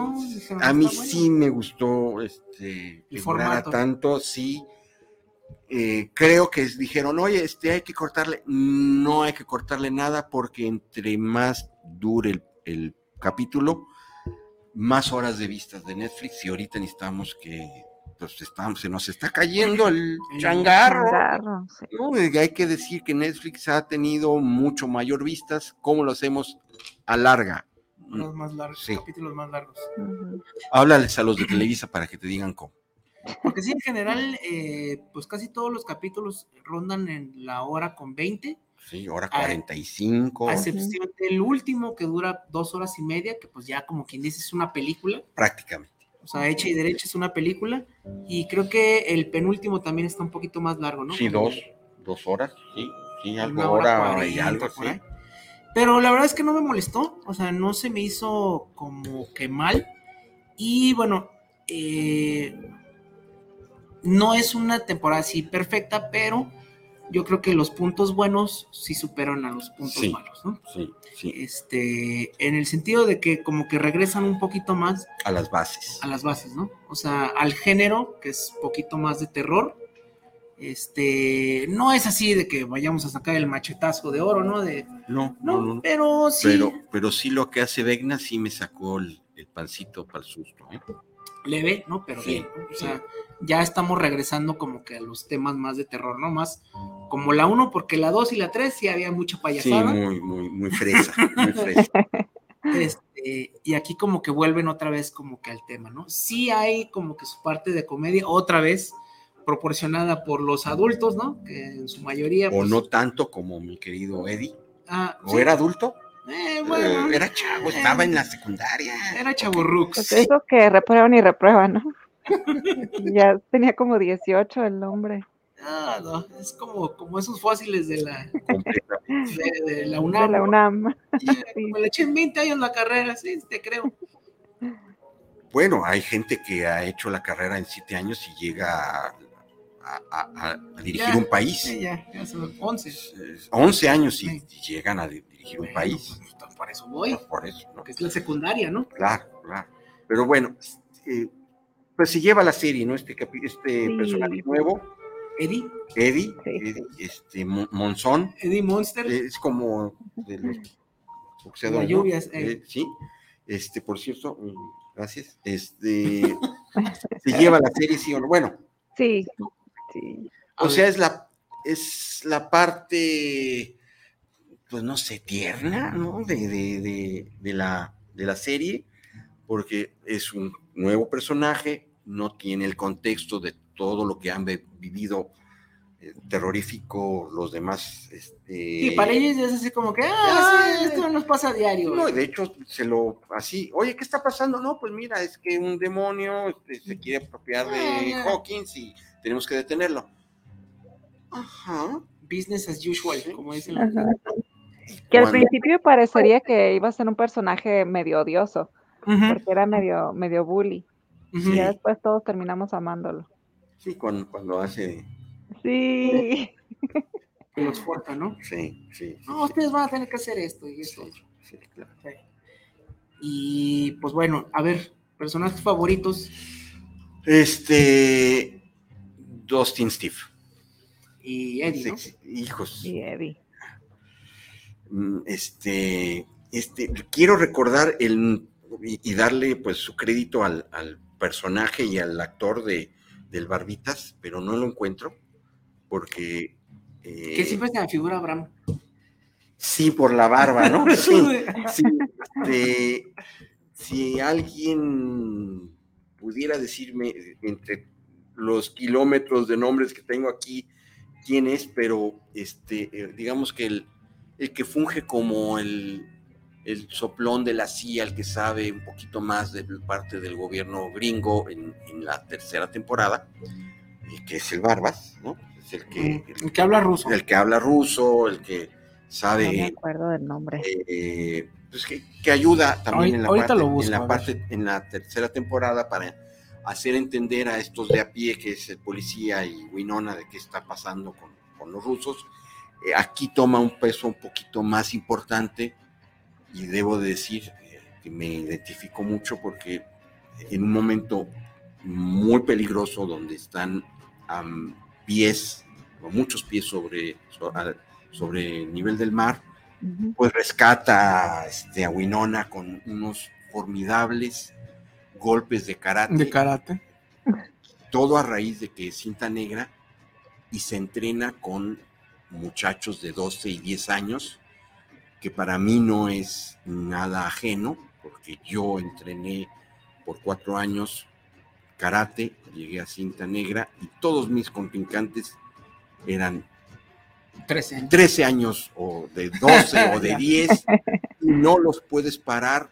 a mí sí me gustó este que formato. tanto, sí. eh, creo que dijeron, oye, este hay que cortarle. No hay que cortarle nada porque entre más dure el, el capítulo, más horas de vistas de Netflix y ahorita necesitamos que pues estamos, se nos está cayendo el changarro. Changarro, sí. ¿no? Hay que decir que Netflix ha tenido mucho mayor vistas. ¿Cómo lo hacemos? A larga. Los más largos, Sí. capítulos más largos. Háblales a los de Televisa para que te digan cómo. Porque sí, en general, eh, pues casi todos los capítulos rondan en la hora con 20, Sí, hora Ah, 45, a excepción del último que dura dos horas y media, que pues ya como quien dice es una película, prácticamente. O sea, hecha y derecha es una película, y creo que el penúltimo también está un poquito más largo, ¿no? Sí, dos, dos horas, sí, sí, algo una hora hora y 40, algo por así. ahí. Pero la verdad es que no me molestó, o sea, no se me hizo como que mal. Y bueno, eh, no es una temporada así perfecta, pero yo creo que los puntos buenos sí superan a los puntos Sí. malos, ¿no? Sí, sí, Este, en el sentido de que como que regresan un poquito más a las bases. a las bases, ¿no? O sea, al género, que es poquito más de terror. Este, no es así de que vayamos a sacar el machetazo de oro, ¿no? De, No, no, no, no. no. pero sí, Pero, pero sí lo que hace Vegna sí me sacó el, el pancito para el susto. ¿eh? Leve, ¿no? Pero Sí, bien, ¿no? O sí. sea, ya estamos regresando como que a los temas más de terror, ¿no? Más como la 1, porque la 2 y la 3 sí había mucha Sí, payasada. muy, muy, muy fresa, muy fresa. Este, y aquí como que vuelven otra vez como que al tema, ¿no? Sí hay como que su parte de comedia, otra vez proporcionada por los adultos, ¿no? Que en su mayoría... O pues, no tanto como mi querido Eddie. ah, ¿O sí, era adulto? Eh, bueno, Eh, era chavo, estaba en la secundaria. Era chaburrux. Pues eso que reprueban y reprueban, ¿no? ya tenía como 18 el hombre. Ah, no, es como, como esos fósiles de la, de, de la De UNAM. la ¿no? UNAM. Ya, Como le eché en 20 años la carrera, sí, te creo. Bueno, hay gente que ha hecho la carrera en siete años y llega a, a- a- a dirigir Ya, un país. Sí, ya, ya son 11. Eh, 11 años y, Sí. y llegan a di- dirigir un país. pues, por eso voy, Por eso, ¿no? porque es la secundaria, ¿no? Claro, claro. Pero bueno, eh, pues se lleva la serie, ¿no? Este, capi- este Sí. personaje nuevo, Eddie, Eddie, Sí. Eddie, este, Mon- Monzón, Eddie Monster. eh, es como de los boxeadores, ¿no? lluvias, eh. Eh, sí, este, por cierto, mm, gracias, este, se lleva la serie, sí o no, bueno, Sí, sí. O sea, es la, es la parte, pues no sé, tierna, ¿no? De, de, de, de la, de la serie, porque es un nuevo personaje, no tiene el contexto de todo lo que han vivido eh, terrorífico los demás. Este, Sí, para ellos es así como que, ah, Ah, sí, esto nos pasa a diario. No, de hecho, se lo así, oye, ¿qué está pasando? No, pues mira, es que un demonio este, se quiere apropiar Ah, de ya. Hawkins y tenemos que detenerlo. Ajá. Business as usual, como dicen. Que al principio parecería que iba a ser un personaje medio odioso, porque era medio, medio bully. Y ya después todos terminamos amándolo. Sí, cuando, cuando hace. Sí. Que los fuerza, ¿no? Sí, sí. sí, No, sí, ustedes van a tener que hacer esto y esto. sí, sí, claro. Sí. Y pues bueno, a ver, personajes favoritos Este. Dustin Steve. y Eddie, Hijos. Y Eddie. Mm, Este. Este. Quiero recordar el. Y, darle pues su crédito al, al personaje y al actor de, del Barbitas, pero no lo encuentro. Porque. eh, Que siempre se me figura Abraham. Sí, por la barba, ¿no? Sí, sí, este, si alguien pudiera decirme entre los kilómetros de nombres que tengo aquí quién es, pero este, eh, digamos que el, el que funge como el, el soplón de la CIA, el que sabe un poquito más de parte del gobierno gringo en, en la tercera temporada, eh, que es el Barbas, ¿no? Es el que, El que habla ruso. el que habla ruso, el que sabe No me acuerdo del nombre. eh, pues que, que ayuda también en la, parte, lo busco, en la parte, en la tercera temporada para hacer entender a estos de a pie, que es el policía y Winona, de qué está pasando con, con los rusos. Eh, aquí toma un peso un poquito más importante y debo de decir eh, que me identifico mucho porque en un momento muy peligroso donde están am, pies, o muchos pies sobre, sobre el nivel del mar, pues rescata este, a Winona con unos formidables golpes de karate, De karate. todo a raíz de que es cinta negra y se entrena con muchachos de 12 y 10 años, que para mí no es nada ajeno, porque yo entrené por cuatro años karate, llegué a cinta negra y todos mis contrincantes eran 13 años. 13 años o de 12 o de 10 y no los puedes parar.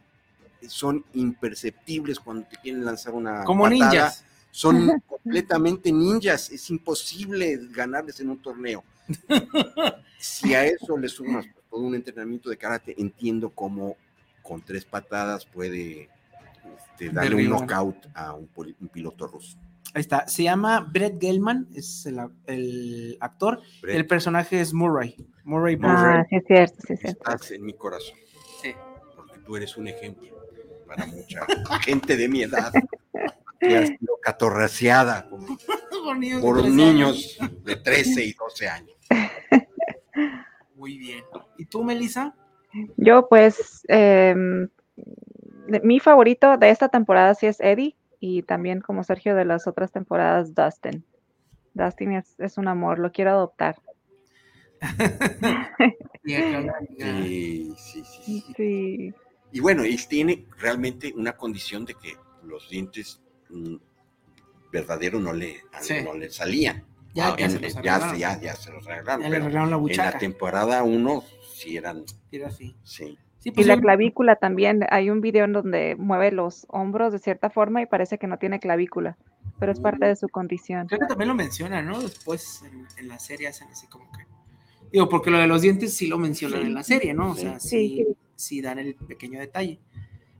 Son imperceptibles cuando te quieren lanzar una Como patada. ninjas. Son completamente ninjas. Es imposible ganarles en un torneo. Si a eso le sumas todo un entrenamiento de karate, entiendo cómo con tres patadas puede este, darle un knockout a un, piloto ruso. Ahí está. Se llama Brett Gelman, es el, actor. Brett, El personaje es Murray. Murray Murray. Murray. Ah, sí es cierto, sí es cierto. estás en mi corazón. Sí. porque tú eres un ejemplo para mucha gente de mi edad que ha sido catorraceada por, por niños de 13 y 12 años. Muy bien. ¿Y tú, Melissa? Yo, pues, em, mi favorito de esta temporada sí es Eddie y también como Sergio de las otras temporadas, Dustin. Dustin es, es un amor, lo quiero adoptar. Sí, sí, sí, sí. Sí, Y bueno, él tiene realmente una condición de que los dientes mm, verdaderos no le, Sí. no le salían. Ya, Ah, ya en- se los ya, arreglaron. ya, ya se los arreglaron. Ya le pero arreglaron la en buchaca. la temporada 1 sí eran, Era así. sí. Sí, Y pues la yo- clavícula también. Hay un video en donde mueve los hombros de cierta forma y parece que no tiene clavícula, pero es parte de su condición. creo que también lo menciona, ¿no? Después en, en la serie hacen así como que. Digo, porque lo de los dientes sí lo mencionan Sí. en la serie, ¿no? O sea, Sí. sí, sí dan el pequeño detalle.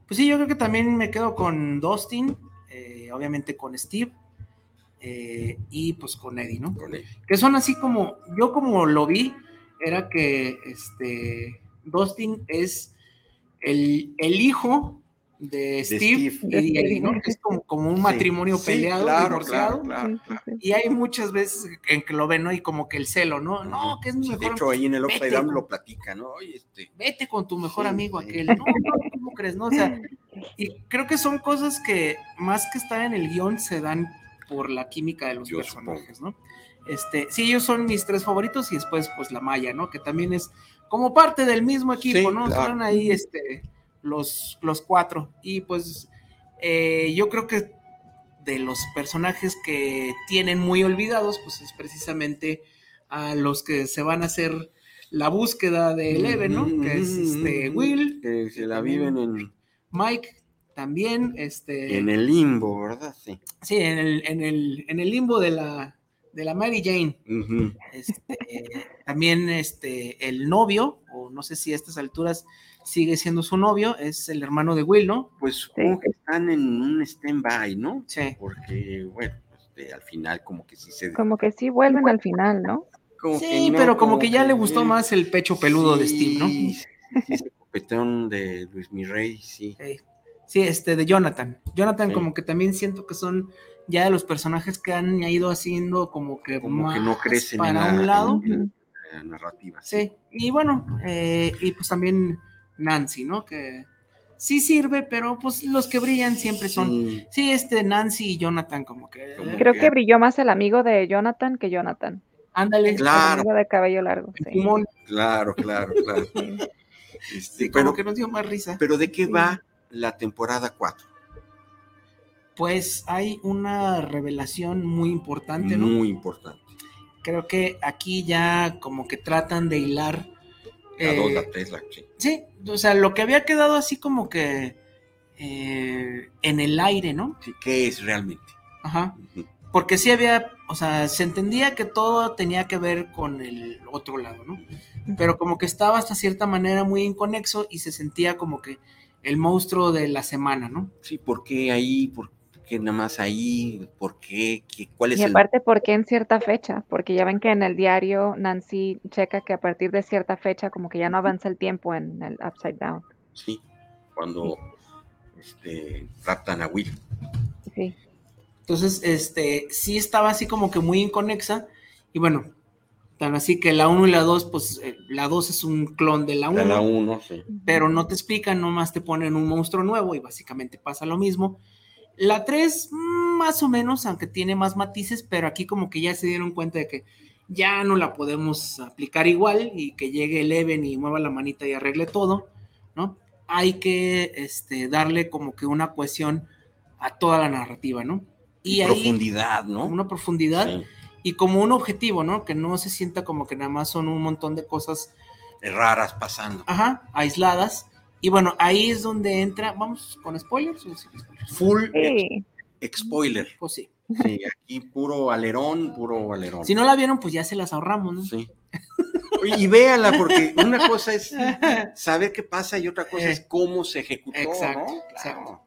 Pues sí, yo creo que también me quedo con Dustin, eh, obviamente con Steve eh, y pues con Eddie, ¿no? Con que son así como, yo como lo vi, era que este Dustin es el, el hijo de Steve, Steve. y Eddie, ¿no? Que es como, como un matrimonio Sí, peleado, claro, divorciado. claro, Sí, sí, sí. Y hay muchas veces en que lo ven, ¿no? Y como que el celo, ¿no? No, que es mi Sí, de mejor. hecho, ahí en el Upside Down ¿no? lo platican, ¿no? Oye, este, Vete con tu mejor Sí, amigo sí. aquel. No, no, ¿cómo crees? No, o sea, y creo que son cosas que más que estar en el guion se dan por la química de los Yo personajes, ¿no? Este, sí, ellos son mis tres favoritos y después, pues, la Maya, ¿no? Que también es como parte del mismo equipo, Sí, ¿no? claro. Están ahí, este, los, los cuatro. Y pues, eh, yo creo que de los personajes que tienen muy olvidados, pues es precisamente a los que se van a hacer la búsqueda de Eleven, ¿no? Que es este Will, Que se la viven en, Mike también, este, en el limbo, ¿verdad? Sí. sí, en el, en el, en el limbo de la, de la Mary Jane. Este, también este, el novio, o no sé si a estas alturas sigue siendo su novio, es el hermano de Will, ¿no? Pues Sí. supongo que están en un stand-by, ¿no? Sí. Porque, bueno, este, al final como que sí se... Como que sí vuelven al final, ¿no? como Sí, que no, pero como que ya le gustó eh, más el pecho peludo de Steve, ¿no? sí, sí, Ese copetón de Luis Mirrey, sí. Sí. Sí, este, de Jonathan. Jonathan Sí. como que también siento que son ya de los personajes que han ido haciendo como que Como que no más crecen en para la- un lado. La narrativa. Sí, y bueno, eh, y pues también Nancy, ¿no? Que sí sirve, pero pues los que brillan siempre son. Sí, Sí, este Nancy y Jonathan, como que. Como Creo que- que brilló más el amigo de Jonathan que Jonathan. Ándale. El Claro. amigo de cabello largo. el sí. claro, claro, claro. Este, sí, pero, que nos dio más risa. pero ¿de qué Sí. va la temporada 4? Pues hay una revelación muy importante, ¿no? Muy importante. Creo que aquí ya como que tratan de hilar. La eh, 2, la 3, la sí. Sí, o sea, lo que había quedado así como que eh, en el aire, ¿no? Sí, ¿Qué es realmente? Ajá. Porque sí había, o sea, se entendía que todo tenía que ver con el otro lado, ¿no? Pero como que estaba hasta cierta manera muy inconexo y se sentía como que el monstruo de la semana, ¿no? Sí, ¿por qué ahí? ¿Por qué nada más ahí? ¿Por qué? ¿Qué- ¿Cuál es Y el...? aparte, ¿por qué en cierta fecha? Porque ya ven que en el diario Nancy checa que a partir de cierta fecha como que ya no avanza el tiempo en el Upside Down. Sí, cuando este, raptan a Will. Sí. Entonces, este, sí estaba así como que muy inconexa Y bueno, tan así que la 1 y la 2, pues eh, la 2 es un clon de la 1. De la 1, sí. Pero no te explican, nomás te ponen un monstruo nuevo y básicamente pasa lo mismo. La 3, más o menos, aunque tiene más matices, pero aquí como que ya se dieron cuenta de que ya no la podemos aplicar igual y que llegue Eleven y mueva la manita y arregle todo, ¿no? Hay que este, darle como que una cohesión a toda la narrativa, ¿no? Y profundidad, ¿no? Una profundidad y como un objetivo, ¿no? Que no se sienta como que nada más son un montón de cosas raras pasando. Ajá, aisladas. Y bueno, ahí es donde entra, vamos con spoilers. Full spoiler. Pues sí. Sí, aquí puro alerón, puro alerón. Si no la vieron, pues ya se las ahorramos, ¿no? Sí. Y véanla, porque una cosa es saber qué pasa y otra cosa es cómo se ejecutó, exacto, Exacto.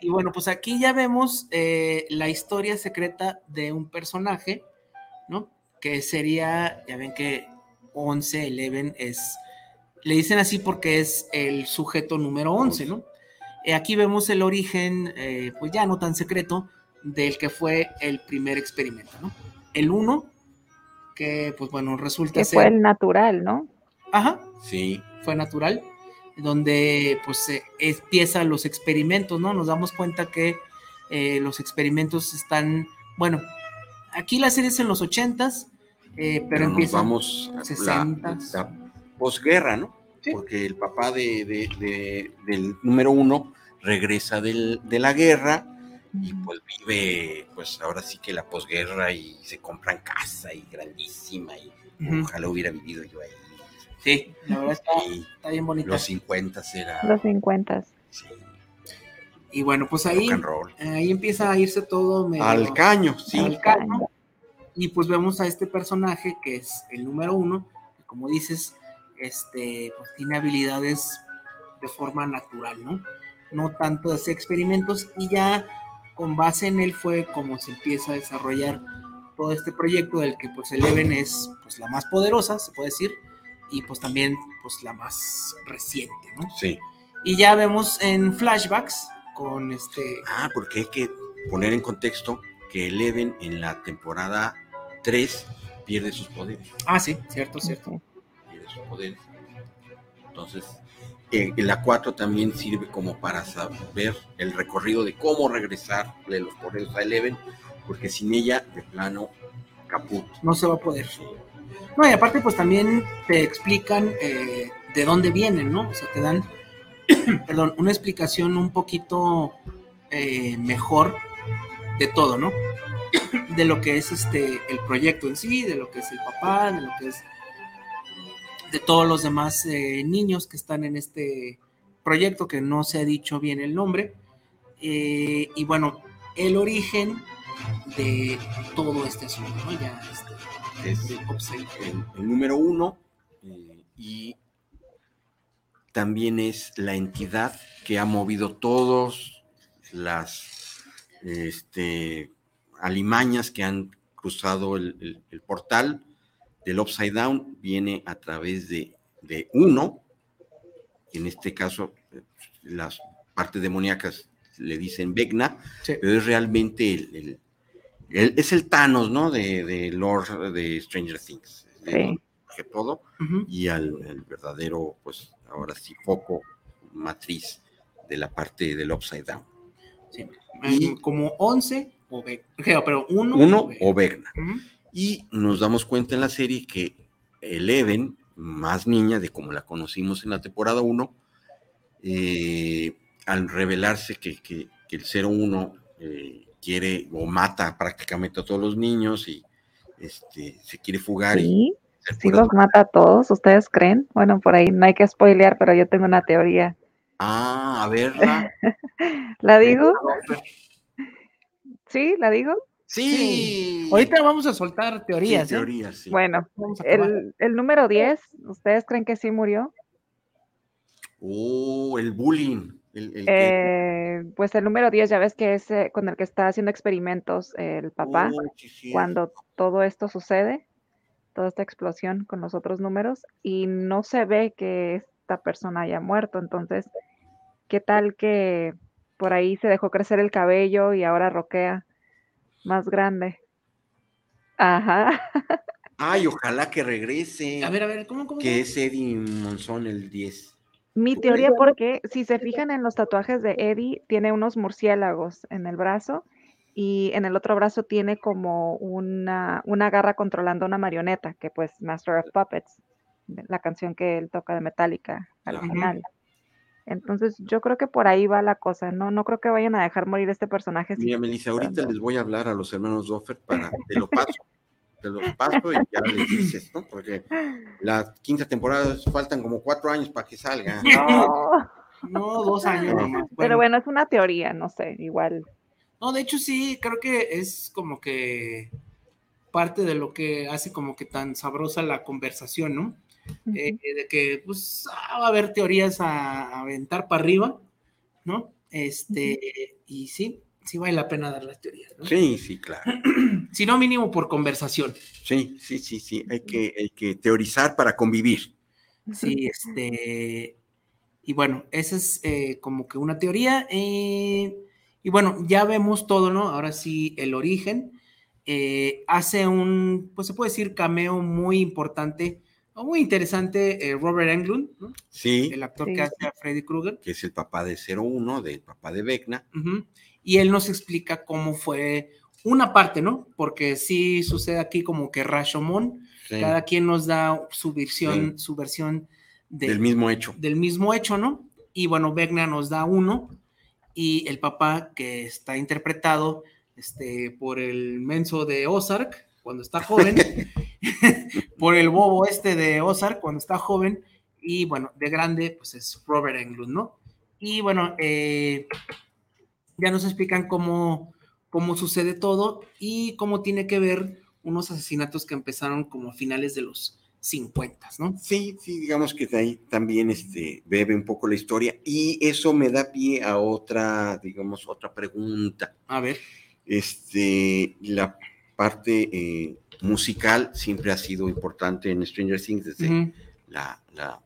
Y bueno, pues aquí ya vemos eh, la historia secreta de un personaje, ¿no? Que sería, ya ven que 11, Eleven es, le dicen así porque es el sujeto número 11, ¿no? Eh, aquí vemos el origen, eh, pues ya no tan secreto, del que fue el primer experimento, ¿no? El 1, que pues bueno, resulta que ser... fue el natural, ¿no? Ajá. Sí. Fue natural donde pues se empiezan los experimentos, ¿no? Nos damos cuenta que eh, los experimentos están, bueno, aquí la serie es en los ochentas, eh, pero, empieza vamos a 60 la, posguerra, ¿no? Porque el papá de, del número uno regresa de la guerra y pues vive, pues ahora sí que la posguerra y se compran casa y grandísima y ojalá hubiera vivido yo ahí. Sí, la verdad está, bien bonita. Los 50 era. Los 50. Sí. Y bueno, pues ahí, ahí empieza a irse todo al caño, sí. Al caño. Y pues vemos a este personaje que es el número uno, que como dices, este, pues tiene habilidades de forma natural, ¿no? No tanto de hacer experimentos y ya con base en él fue como se empieza a desarrollar todo este proyecto del que pues Eleven es pues la más poderosa, se puede decir, y pues también pues la más reciente, ¿no? Sí. Y ya vemos en flashbacks con este... Ah, porque hay que poner en contexto que Eleven en la temporada 3 pierde sus poderes. Ah, sí, cierto, cierto. Pierde sus poderes. Entonces, en, la 4 también sirve como para saber el recorrido de cómo regresar de los poderes a Eleven, porque sin ella, de plano, caput. No se va a poder. No, y aparte pues también te explican eh, de dónde vienen, ¿no? O sea, te dan, perdón, una explicación un poquito eh, mejor de todo, ¿no? de lo que es este el proyecto en sí, de lo que es el papá, de lo que es de todos los demás eh, niños que están en este proyecto que no se ha dicho bien el nombre. y bueno, el origen de todo este asunto, ¿no? Ya este, es el, número uno eh, y también es la entidad que ha movido todas las este, alimañas que han cruzado el, portal del Upside Down, viene a través de, uno, en este caso las partes demoníacas le dicen Vecna, pero es realmente el, es el Thanos, ¿no? De, de Lord de Stranger Things. Sí. Que todo. Y al, verdadero, pues ahora sí, foco, matriz de la parte del Upside Down. Sí. Y, como 11 o. Pero uno, uno o Vegna. Y nos damos cuenta en la serie que Eleven, más niña de como la conocimos en la temporada 1, eh, al revelarse que, que, que el 01 eh, quiere o mata prácticamente a todos los niños y este, se quiere fugar. Sí, sí los mata a todos, ¿ustedes creen? Bueno, por ahí no hay que spoilear, pero yo tengo una teoría. Ah, a verla. ¿La digo? ¿Sí? ¿La digo? Sí. Ahorita vamos a soltar teorías. ¿eh? teorías sí. Bueno, el, el, número 10, ¿ustedes creen que sí murió? Oh, el bullying. Eh, pues el número 10, ya ves que es eh, con el que está haciendo experimentos el papá, cuando todo esto sucede, toda esta explosión con los otros números, y no se ve que esta persona haya muerto. Entonces, ¿qué tal que por ahí se dejó crecer el cabello y ahora roquea más grande? Ajá. Ay, ojalá que regrese. A ver, a ver, ¿cómo, cómo? Que es Eddie Monzón el 10. Mi teoría, porque si se fijan en los tatuajes de Eddie, tiene unos murciélagos en el brazo y en el otro brazo tiene como una, una garra controlando una marioneta, que pues Master of Puppets, la canción que él toca de Metallica al Ajá. final. Entonces yo creo que por ahí va la cosa, no, no creo que vayan a dejar morir este personaje. Mira, Melissa, ahorita les voy a hablar a los hermanos Doffer para, te lo paso, te lo paso y ya les dices, ¿no? Porque la quinta temporada faltan como cuatro años para que salga. No, No, dos años No. nomás. pero bueno, es una teoría, no sé, igual. No, de hecho sí, creo que es como que parte de lo que hace como que tan sabrosa la conversación, ¿no? Eh, de que pues ah, va a haber teorías a, a aventar para arriba, ¿no? Este, y sí, sí vale la pena dar las teorías, ¿no? Sí, sí, claro. Si no, mínimo por conversación. Sí, sí, sí, sí. Hay que, hay que teorizar para convivir. Sí, este. Y bueno, esa es eh, como que una teoría. eh, y bueno, ya vemos todo, ¿no? Ahora sí, el origen. eh, hace un, pues se puede decir, cameo muy importante o muy interesante eh, Robert Englund, ¿no? Sí, el actor Sí. que hace a Freddy Krueger. que es el papá de 01, del papá de Vecna. Y él nos explica cómo fue una parte, ¿no? Porque sí sucede aquí como que Rashomon, Sí, cada quien nos da su versión, su versión de- del mismo hecho. del mismo hecho, ¿no? Y bueno, Vecna nos da uno y el papá que está interpretado este, por el menso de Ozark cuando está joven, por el bobo este de Ozark cuando está joven y bueno, de grande pues es Robert Englund, ¿no? Y bueno, eh, ya nos explican cómo, cómo sucede todo y cómo tiene que ver unos asesinatos que empezaron como a finales de los 50, ¿no? Sí, sí, digamos que de ahí también este, bebe un poco la historia y eso me da pie a otra, digamos, otra pregunta. A ver. Este, la parte eh, musical siempre ha sido importante en Stranger Things desde la, la,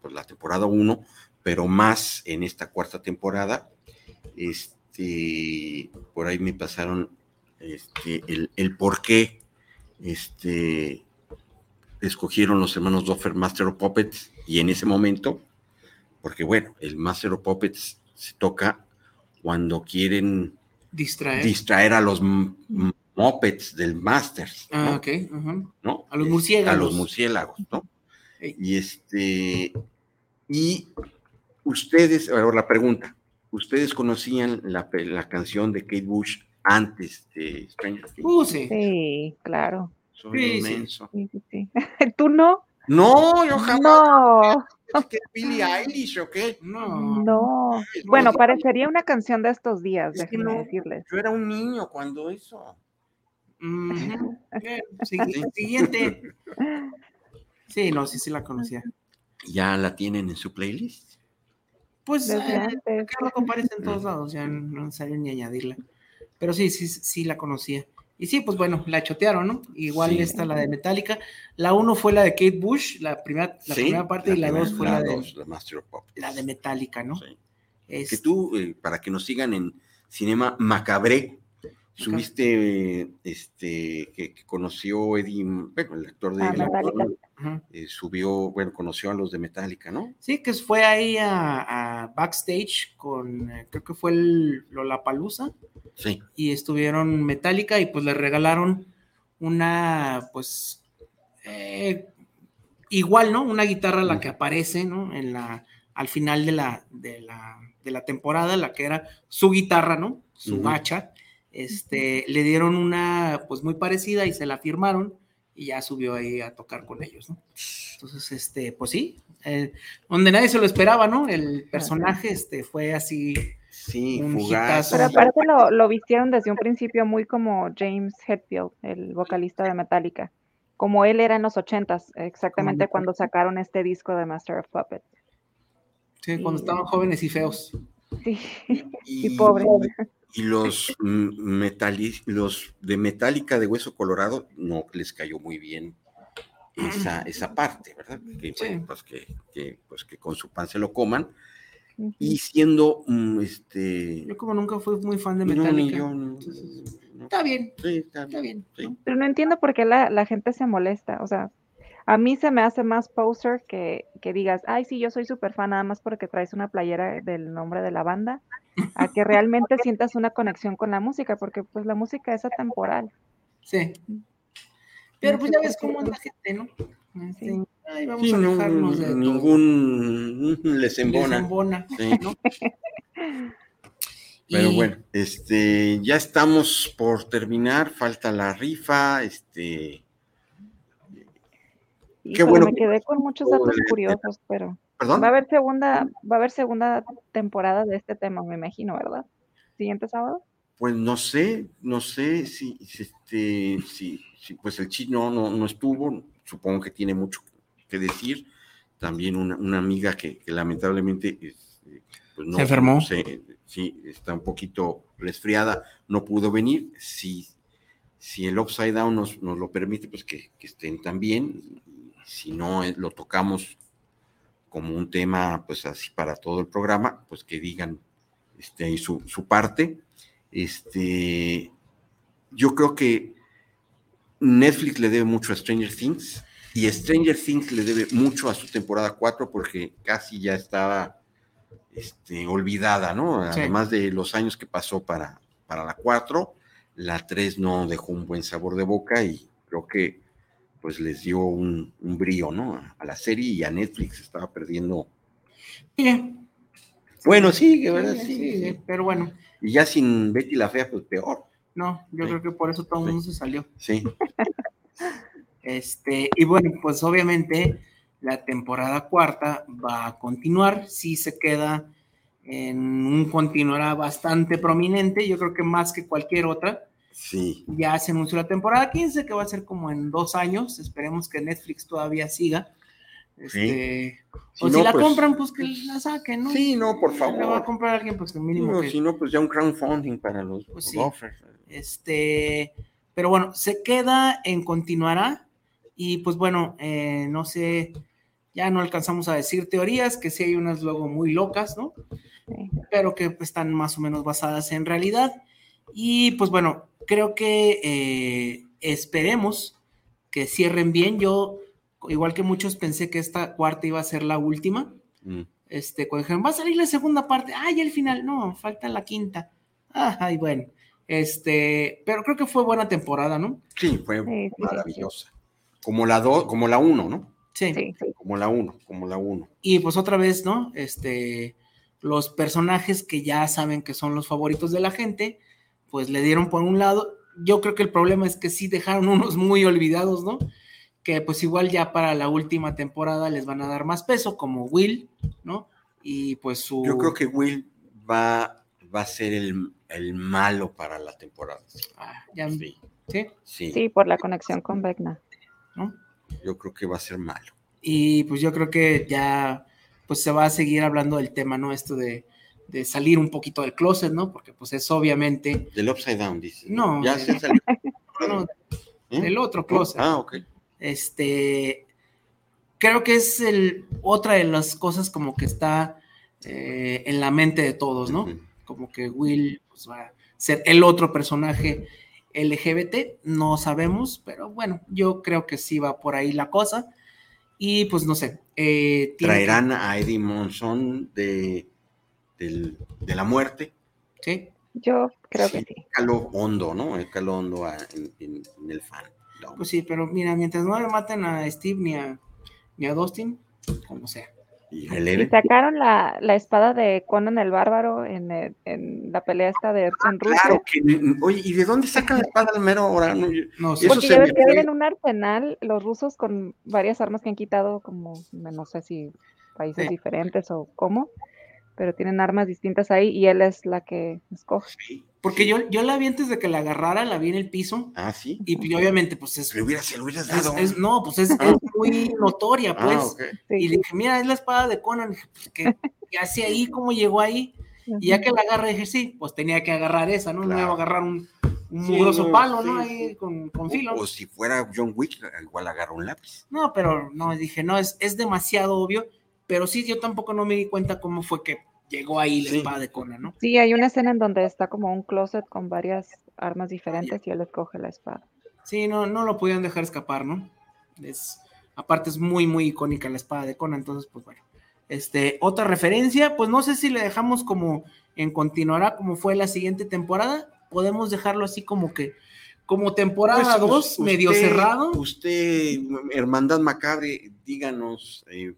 pues, la temporada 1, pero más en esta cuarta temporada. Este, por ahí me pasaron este, el, el por qué este, escogieron los hermanos Doffer Master of Puppets y en ese momento, porque bueno, el Master of Puppets se toca cuando quieren Distraer. distraer a los Muppets del Masters, ah, ¿no? ok. ujú. ¿no? A los Este, murciélagos. A los murciélagos, ¿no? Y este, y ustedes, ahora la pregunta, ¿ustedes conocían la, la canción de Kate Bush antes de Stranger Things? Uh, sí. Sí, claro. Soy sí, inmenso. Sí, sí, sí. ¿Tú no? No, yo jamás. No, ¿Es que es Billie Eilish o qué? No. no. Bueno, parecería una canción de estos días, Es que déjenme no. decirles. Yo era un niño cuando eso. Siguiente. Sí, no, sí, sí la conocía. ¿Ya la tienen en su playlist? Pues, eh, acá en todos lados, ya no es necesario ni añadirla. Pero sí, sí, sí la conocía. Y sí, pues bueno, la chotearon, ¿no? Igual Sí. esta, la de Metallica. La uno fue la de Kate Bush, la primera, la Sí, primera parte, y la primera- dos fue la, de, dos, la Master of Puppets. la de Metallica, ¿no? Sí. Es- que tú, eh, para que nos sigan en Cinema Macabré, subiste eh, este que, que conoció Eddie, bueno, el actor de Ah, eh, subió, bueno, conoció a los de Metallica, ¿no? Sí, que fue ahí a, a backstage con, eh, creo que fue el Lollapalooza, Sí. y estuvieron Metallica y pues le regalaron una, pues, eh, igual, ¿no? Una guitarra la que aparece, ¿no? En la, al final de la, de la, de la temporada, la que era su guitarra, ¿no? Su Ujú. bacha. Este, le dieron una, pues, muy parecida y se la firmaron y ya subió ahí a tocar con ellos, ¿no? Entonces, este, pues sí, eh, donde nadie se lo esperaba, ¿no? El personaje, este, fue así, Sí, Un fugaz. hitazo. Pero aparte lo, lo vistieron desde un principio muy como James Hetfield, el vocalista de Metallica. Como él era en los ochentas, exactamente Como- cuando sacaron este disco de Master of Puppets. sí, cuando estaban jóvenes y feos. Sí, Y, y pobre. Y los, metali- los de Metallica de Hueso Colorado no les cayó muy bien esa, esa parte, ¿verdad? Que, Sí. bueno, pues, que, que, pues que con su pan se lo coman. Y siendo mm, este Yo como nunca fui muy fan de No, ni Metallica. yo, no, entonces, no, está bien, Sí, está está bien. bien. Sí. Pero no entiendo por qué la, la gente se molesta. O sea, a mí se me hace más poser que, que digas, ay, sí, yo soy súper fan nada más porque traes una playera del nombre de la banda, a que realmente sientas una conexión con la música, porque pues la música es atemporal. Sí. Pero No pues ya ves cómo es la gente, ¿no? Este, Sí. Ay, vamos Sí, a no, alejarnos de ningún les Les embona. embona, Sí. ¿no? Pero Y- bueno, este, ya estamos por terminar, falta la rifa, este, Y bueno me que- quedé con muchos datos curiosos, pero perdón. va a haber segunda, va a haber segunda temporada de este tema, me imagino, ¿verdad? Siguiente sábado. Pues no sé, no sé si, si, este, si, si, pues el chino no, no estuvo, supongo que tiene mucho que decir. También una, una amiga que, que lamentablemente este, pues no, Se enfermó. se- sí, está un poquito resfriada, no pudo venir. Si, si el Upside Down nos, nos lo permite, pues que, que estén también. Si no lo tocamos como un tema, pues así para todo el programa, pues que digan este, su, su parte. Este, yo creo que Netflix le debe mucho a Stranger Things y Stranger Things le debe mucho a su temporada 4 porque casi ya estaba este, olvidada, ¿no? Sí. Además de los años que pasó para, para la 4, la 3 no dejó un buen sabor de boca y creo que pues les dio un, un brío, ¿no? A la serie y a Netflix estaba perdiendo. Sigue, Bueno, sí, de verdad, sigue, sí, sigue, sí. pero bueno, Y ya sin Betty la Fea, pues peor. no, yo Sí. creo que por eso todo el Sí. mundo se salió. Sí. Este, y bueno, pues obviamente la temporada cuarta va a continuar, si se queda en un continuará bastante prominente, yo creo que más que cualquier otra. Sí. Ya se anunció la temporada 15, que va a ser como en dos años, esperemos que Netflix todavía siga. Este, Si o si no, la pues- compran, pues que la saquen, ¿no? Sí, no, por Si La va a favor. comprar alguien, pues que mínimo No, que- si no, pues ya un crowdfunding para los Pues sí. Este, pero bueno, se queda en continuará. Y pues bueno, eh, no sé, ya no alcanzamos a decir teorías, que sí hay unas luego muy locas, ¿no? Sí. Pero que pues, están más o menos basadas en realidad. Y pues bueno, creo que eh, esperemos que cierren bien. Yo, igual que muchos, pensé que esta cuarta iba a ser la última. Mm. Este, cuando dijeron, va a salir la segunda parte, ay, el final, no, falta la quinta. Ah, Ay, bueno, este, pero creo que fue buena temporada, ¿no? Sí, fue Sí, sí, sí, maravillosa. Como la dos, como la uno, ¿no? Sí. Sí, sí. Como la uno, como la uno. Y pues otra vez, ¿no? Este, los personajes que ya saben que son los favoritos de la gente, pues le dieron por un lado. Yo creo que el problema es que sí dejaron unos muy olvidados, ¿no? Que pues igual ya para la última temporada les van a dar más peso, como Will, ¿no? Y pues su... Yo creo que Will va, va a ser el, el malo para la temporada. Ah, ya- Sí, ¿sí? sí, Sí, por la conexión con Vecna. ¿no? yo creo que va a ser malo. Y pues yo creo que ya pues se va a seguir hablando del tema, ¿no? Esto de, de salir un poquito del closet, ¿no? Porque pues es obviamente, Del Upside Down, dice. No, Ya de- se salió. no, ¿Eh? del otro closet. Ah, ok. Este, creo que es el, otra de las cosas como que está eh, en la mente de todos, ¿no? Como que Will pues, va a ser el otro personaje LGBT, no sabemos, pero bueno, yo creo que sí va por ahí la cosa. Y pues no sé. eh, que- Traerán a Eddie Monson de, del- de la muerte. ¿sí? Yo creo Sí. que sí. Calo hondo, ¿no? El calo hondo a- en, en- en el fan. No, Pues sí, pero mira, mientras no le maten a Steve ni a, ni a Dustin, como sea. y sacaron la, la espada de Conan el Bárbaro en, el- en la pelea esta de en Rusia. Claro que, oye, ¿y de dónde sacan la espada al mero ahora? No, No sé. Eso Porque ya ves que tienen un arsenal los rusos con varias armas que han quitado, como no sé si países Sí. diferentes o cómo, pero tienen armas distintas ahí y él es la que escoge. sí. Porque yo, yo la vi antes de que la agarrara, la vi en el piso. Ah, sí. Y pues, obviamente, pues es, hubieras, se lo hubieras dado. es- no, pues es, Ah. es muy notoria, pues. Ah. Sí. Y le dije, mira, es la espada de Conan. Dije, pues, ¿qué, qué hace ahí? ¿Cómo llegó ahí? Y ya que la agarré, dije, sí, pues tenía que agarrar esa, ¿no? No Claro. iba a agarrar un, un Sí, mugroso no, palo, sí, ¿no? Ahí con, con filo. O, o si fuera John Wick, igual agarra un lápiz. No, pero no, dije, no, es, es demasiado obvio. Pero sí, yo tampoco no me di cuenta cómo fue que llegó ahí la Sí. espada de Conan, ¿no? Sí, hay una escena en donde está como un closet con varias armas diferentes y él escoge la espada. Sí, no, no lo podían dejar escapar, ¿no? Es, aparte es muy, muy icónica la espada de Conan, entonces, pues bueno. Este, otra referencia, pues no sé si le dejamos como en continuará como fue la siguiente temporada, podemos dejarlo así como que, como temporada Pues, 2, us- medio cerrado. Usted, Hermandad Macabre, díganos eh,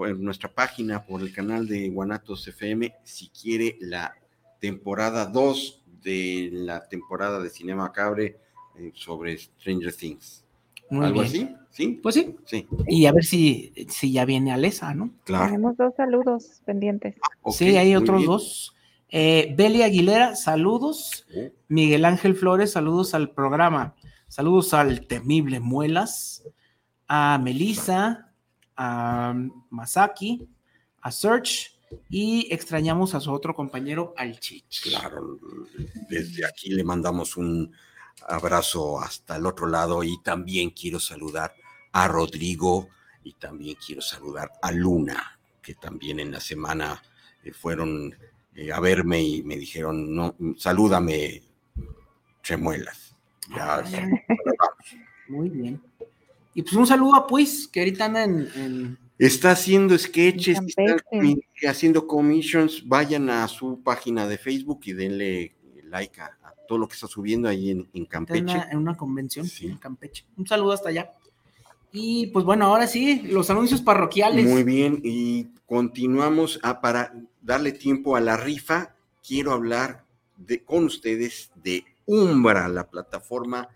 por nuestra página, por el canal de Guanatos FM, si quiere la temporada 2 de la temporada de Cinema Macabre eh, sobre Stranger Things. Muy ¿Algo bien. así? ¿Sí? Pues sí, Sí, y a ver si, si ya viene Alesa, ¿no? claro. Tenemos dos saludos pendientes. Sí, hay otros bien. dos. Eh, Beli Aguilera, saludos. Oh, Miguel Ángel Flores, saludos al programa. Saludos al temible Muelas, a Melissa, a Masaki, a Search y extrañamos a su otro compañero, al Chich. Claro, desde aquí le mandamos un abrazo hasta el otro lado y también quiero saludar a Rodrigo y también quiero saludar a Luna, que también en la semana eh, fueron eh, a verme y me dijeron, no, salúdame, Chemuelas. Ya, Ah, Muy bien. Y pues un saludo a Puis, que ahorita anda en, en- Está haciendo sketches, En está haciendo commissions. Vayan a su página de Facebook y denle like a, a todo lo que está subiendo ahí en, en en Campeche. una, en una convención Sí. en Campeche. Un saludo hasta allá. Y pues bueno, ahora sí, los anuncios parroquiales. Muy bien, y continuamos a, para darle tiempo a la rifa. Quiero hablar de, con ustedes de Umbra, la plataforma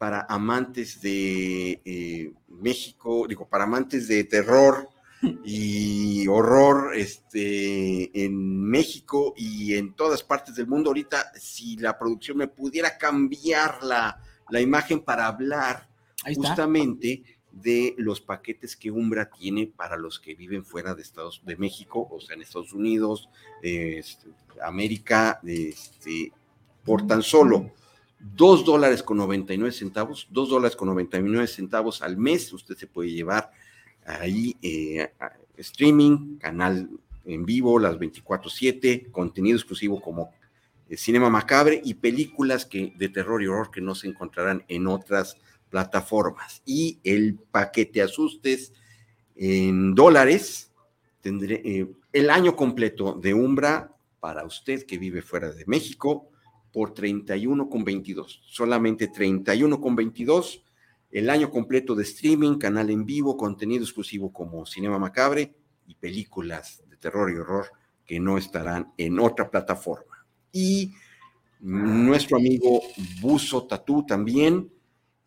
para amantes de eh, México, digo, para amantes de terror y horror este, en México y en todas partes del mundo. Ahorita, si la producción me pudiera cambiar la, la imagen para hablar justamente de los paquetes que Umbra tiene para los que viven fuera de Estados de México, o sea, en Estados Unidos, eh, este, América, este, por tan solo dos dólares con 99 centavos, dos dólares con 99 centavos al mes, usted se puede llevar ahí eh, streaming, canal en vivo, las 24/7, contenido exclusivo como eh, Cinema Macabre y películas que, de terror y horror que no se encontrarán en otras plataformas. Y el paquete asustes en dólares, tendré eh, el año completo de Umbra para usted que vive fuera de México por 31,22. Solamente 31,22. El año completo de streaming, canal en vivo, contenido exclusivo como Cinema Macabre y películas de terror y horror que no estarán en otra plataforma. Y nuestro amigo Buzo Tatú también,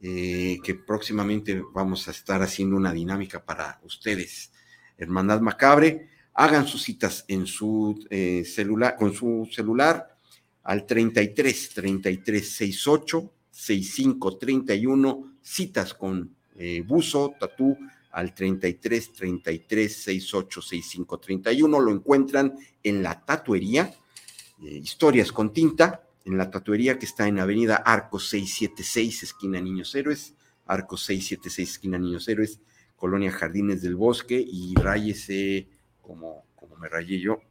eh, que próximamente vamos a estar haciendo una dinámica para ustedes. Hermandad Macabre, hagan sus citas en su eh, celular, con su celular al 33 33 68 65 31, citas con eh, Buzo Tatú al 33 33 68 65 31, lo encuentran en la tatuería, eh, historias con tinta, en la tatuería que está en Avenida Arco 676, esquina Niños Héroes, Arco 676, esquina Niños Héroes, Colonia Jardines del Bosque, y ráyese como, como me rayé yo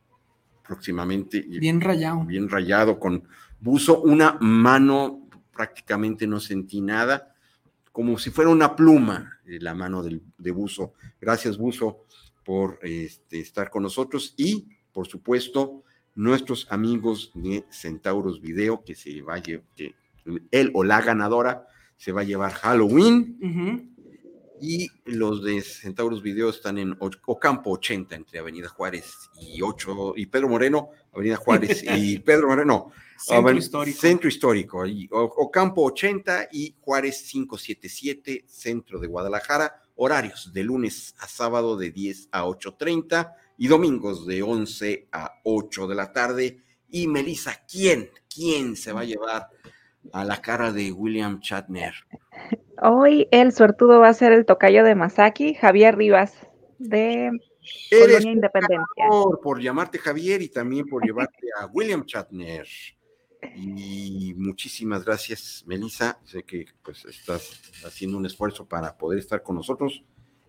próximamente. Bien rayado. bien rayado, con buzo, una mano, prácticamente no sentí nada, como si fuera una pluma, eh, la mano del, de buzo. Gracias, buzo, por este, estar con nosotros y, por supuesto, nuestros amigos de Centauros Video, que se va a lle- que él o la ganadora se va a llevar Halloween. Y los de Centauros Video están en Ocampo 80 entre Avenida Juárez y 8 y Pedro Moreno, Avenida Juárez y Pedro Moreno, Centro Aven- histórico. Centro Histórico, y Ocampo 80 y Juárez 577, Centro de Guadalajara, horarios de lunes a sábado de 10 a 8.30 y domingos de 11 a 8 de la tarde. Y Melissa, ¿quién? ¿Quién se va a llevar a la cara de William Shatner? Hoy el suertudo va a ser el tocayo de Masaki, Javier Rivas, de Eres Colonia Independencia. por, por llamarte Javier y también por llevarte a William Shatner. Y muchísimas gracias, Melissa. Sé que pues estás haciendo un esfuerzo para poder estar con nosotros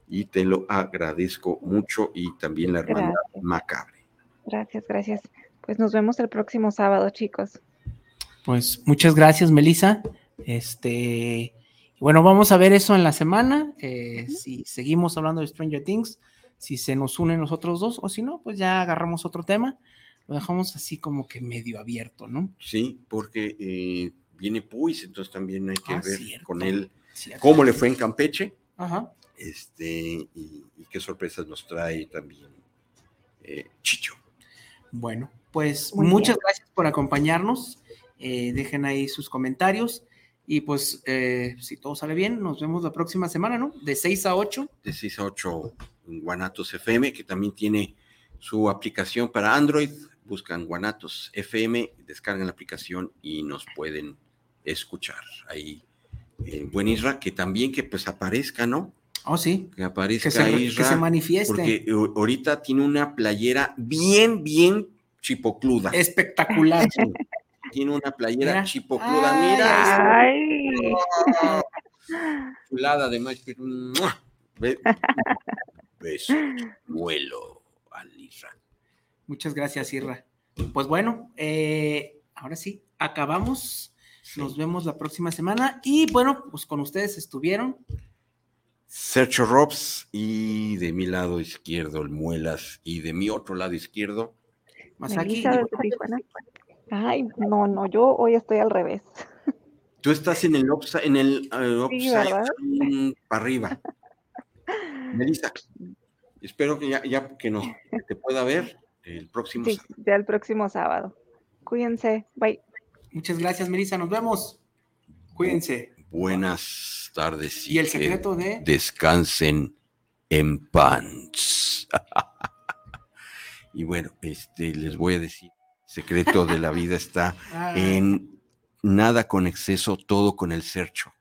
y te lo agradezco mucho y también la hermana Gracias. Macabre. Gracias, gracias. Pues nos vemos el próximo sábado, chicos. Pues muchas gracias, Melissa. Este, bueno, vamos a ver eso en la semana. Eh, si seguimos hablando de Stranger Things, si se nos unen los otros dos, o si no, pues ya agarramos otro tema. Lo dejamos así como que medio abierto, ¿no? Sí, porque eh, viene Puis, entonces también hay que Ah, ver cierto. con él Cierto. cómo le fue en Campeche, Ajá. este, y, y qué sorpresas nos trae también eh, Chicho. Bueno, pues Muy muchas bien. gracias por acompañarnos. Eh, dejen ahí sus comentarios. Y pues, eh, si todo sale bien, nos vemos la próxima semana, ¿no? De 6 a 8. de 6 a 8 en Guanatos FM, que también tiene su aplicación para Android. Buscan Guanatos FM, descargan la aplicación y nos pueden escuchar. Ahí, eh, buen Isra, que también que pues aparezca, ¿no? Oh, sí. Que aparezca Que se, que Isra, se manifieste. porque eh, ahorita tiene una playera bien, bien chipocluda. Espectacular. Sí, tiene una playera Mira. chipocluda, Ay, mira. Ay, chulada. Be- Beso, vuelo al Isra. Muchas gracias, Irra. Pues bueno, eh, ahora sí, acabamos. Nos vemos la próxima semana. Y bueno, pues con ustedes estuvieron. Sergio Robs y de mi lado izquierdo el Muelas y de mi otro lado izquierdo Masaki. Melissa desde Tijuana. Ay, no, no, yo hoy estoy al revés. Tú estás en el upside, en el eh, upside down para arriba. Melissa, espero que ya, ya que nos que te pueda ver el próximo Sí, sábado. ya el próximo sábado. Cuídense. Bye. Muchas gracias, Melissa. Nos vemos. Cuídense. Buenas tardes Y el secreto de. descansen en pants. y bueno, este les voy a decir, secreto de la vida está Ah, en nada con exceso, todo con el sercho.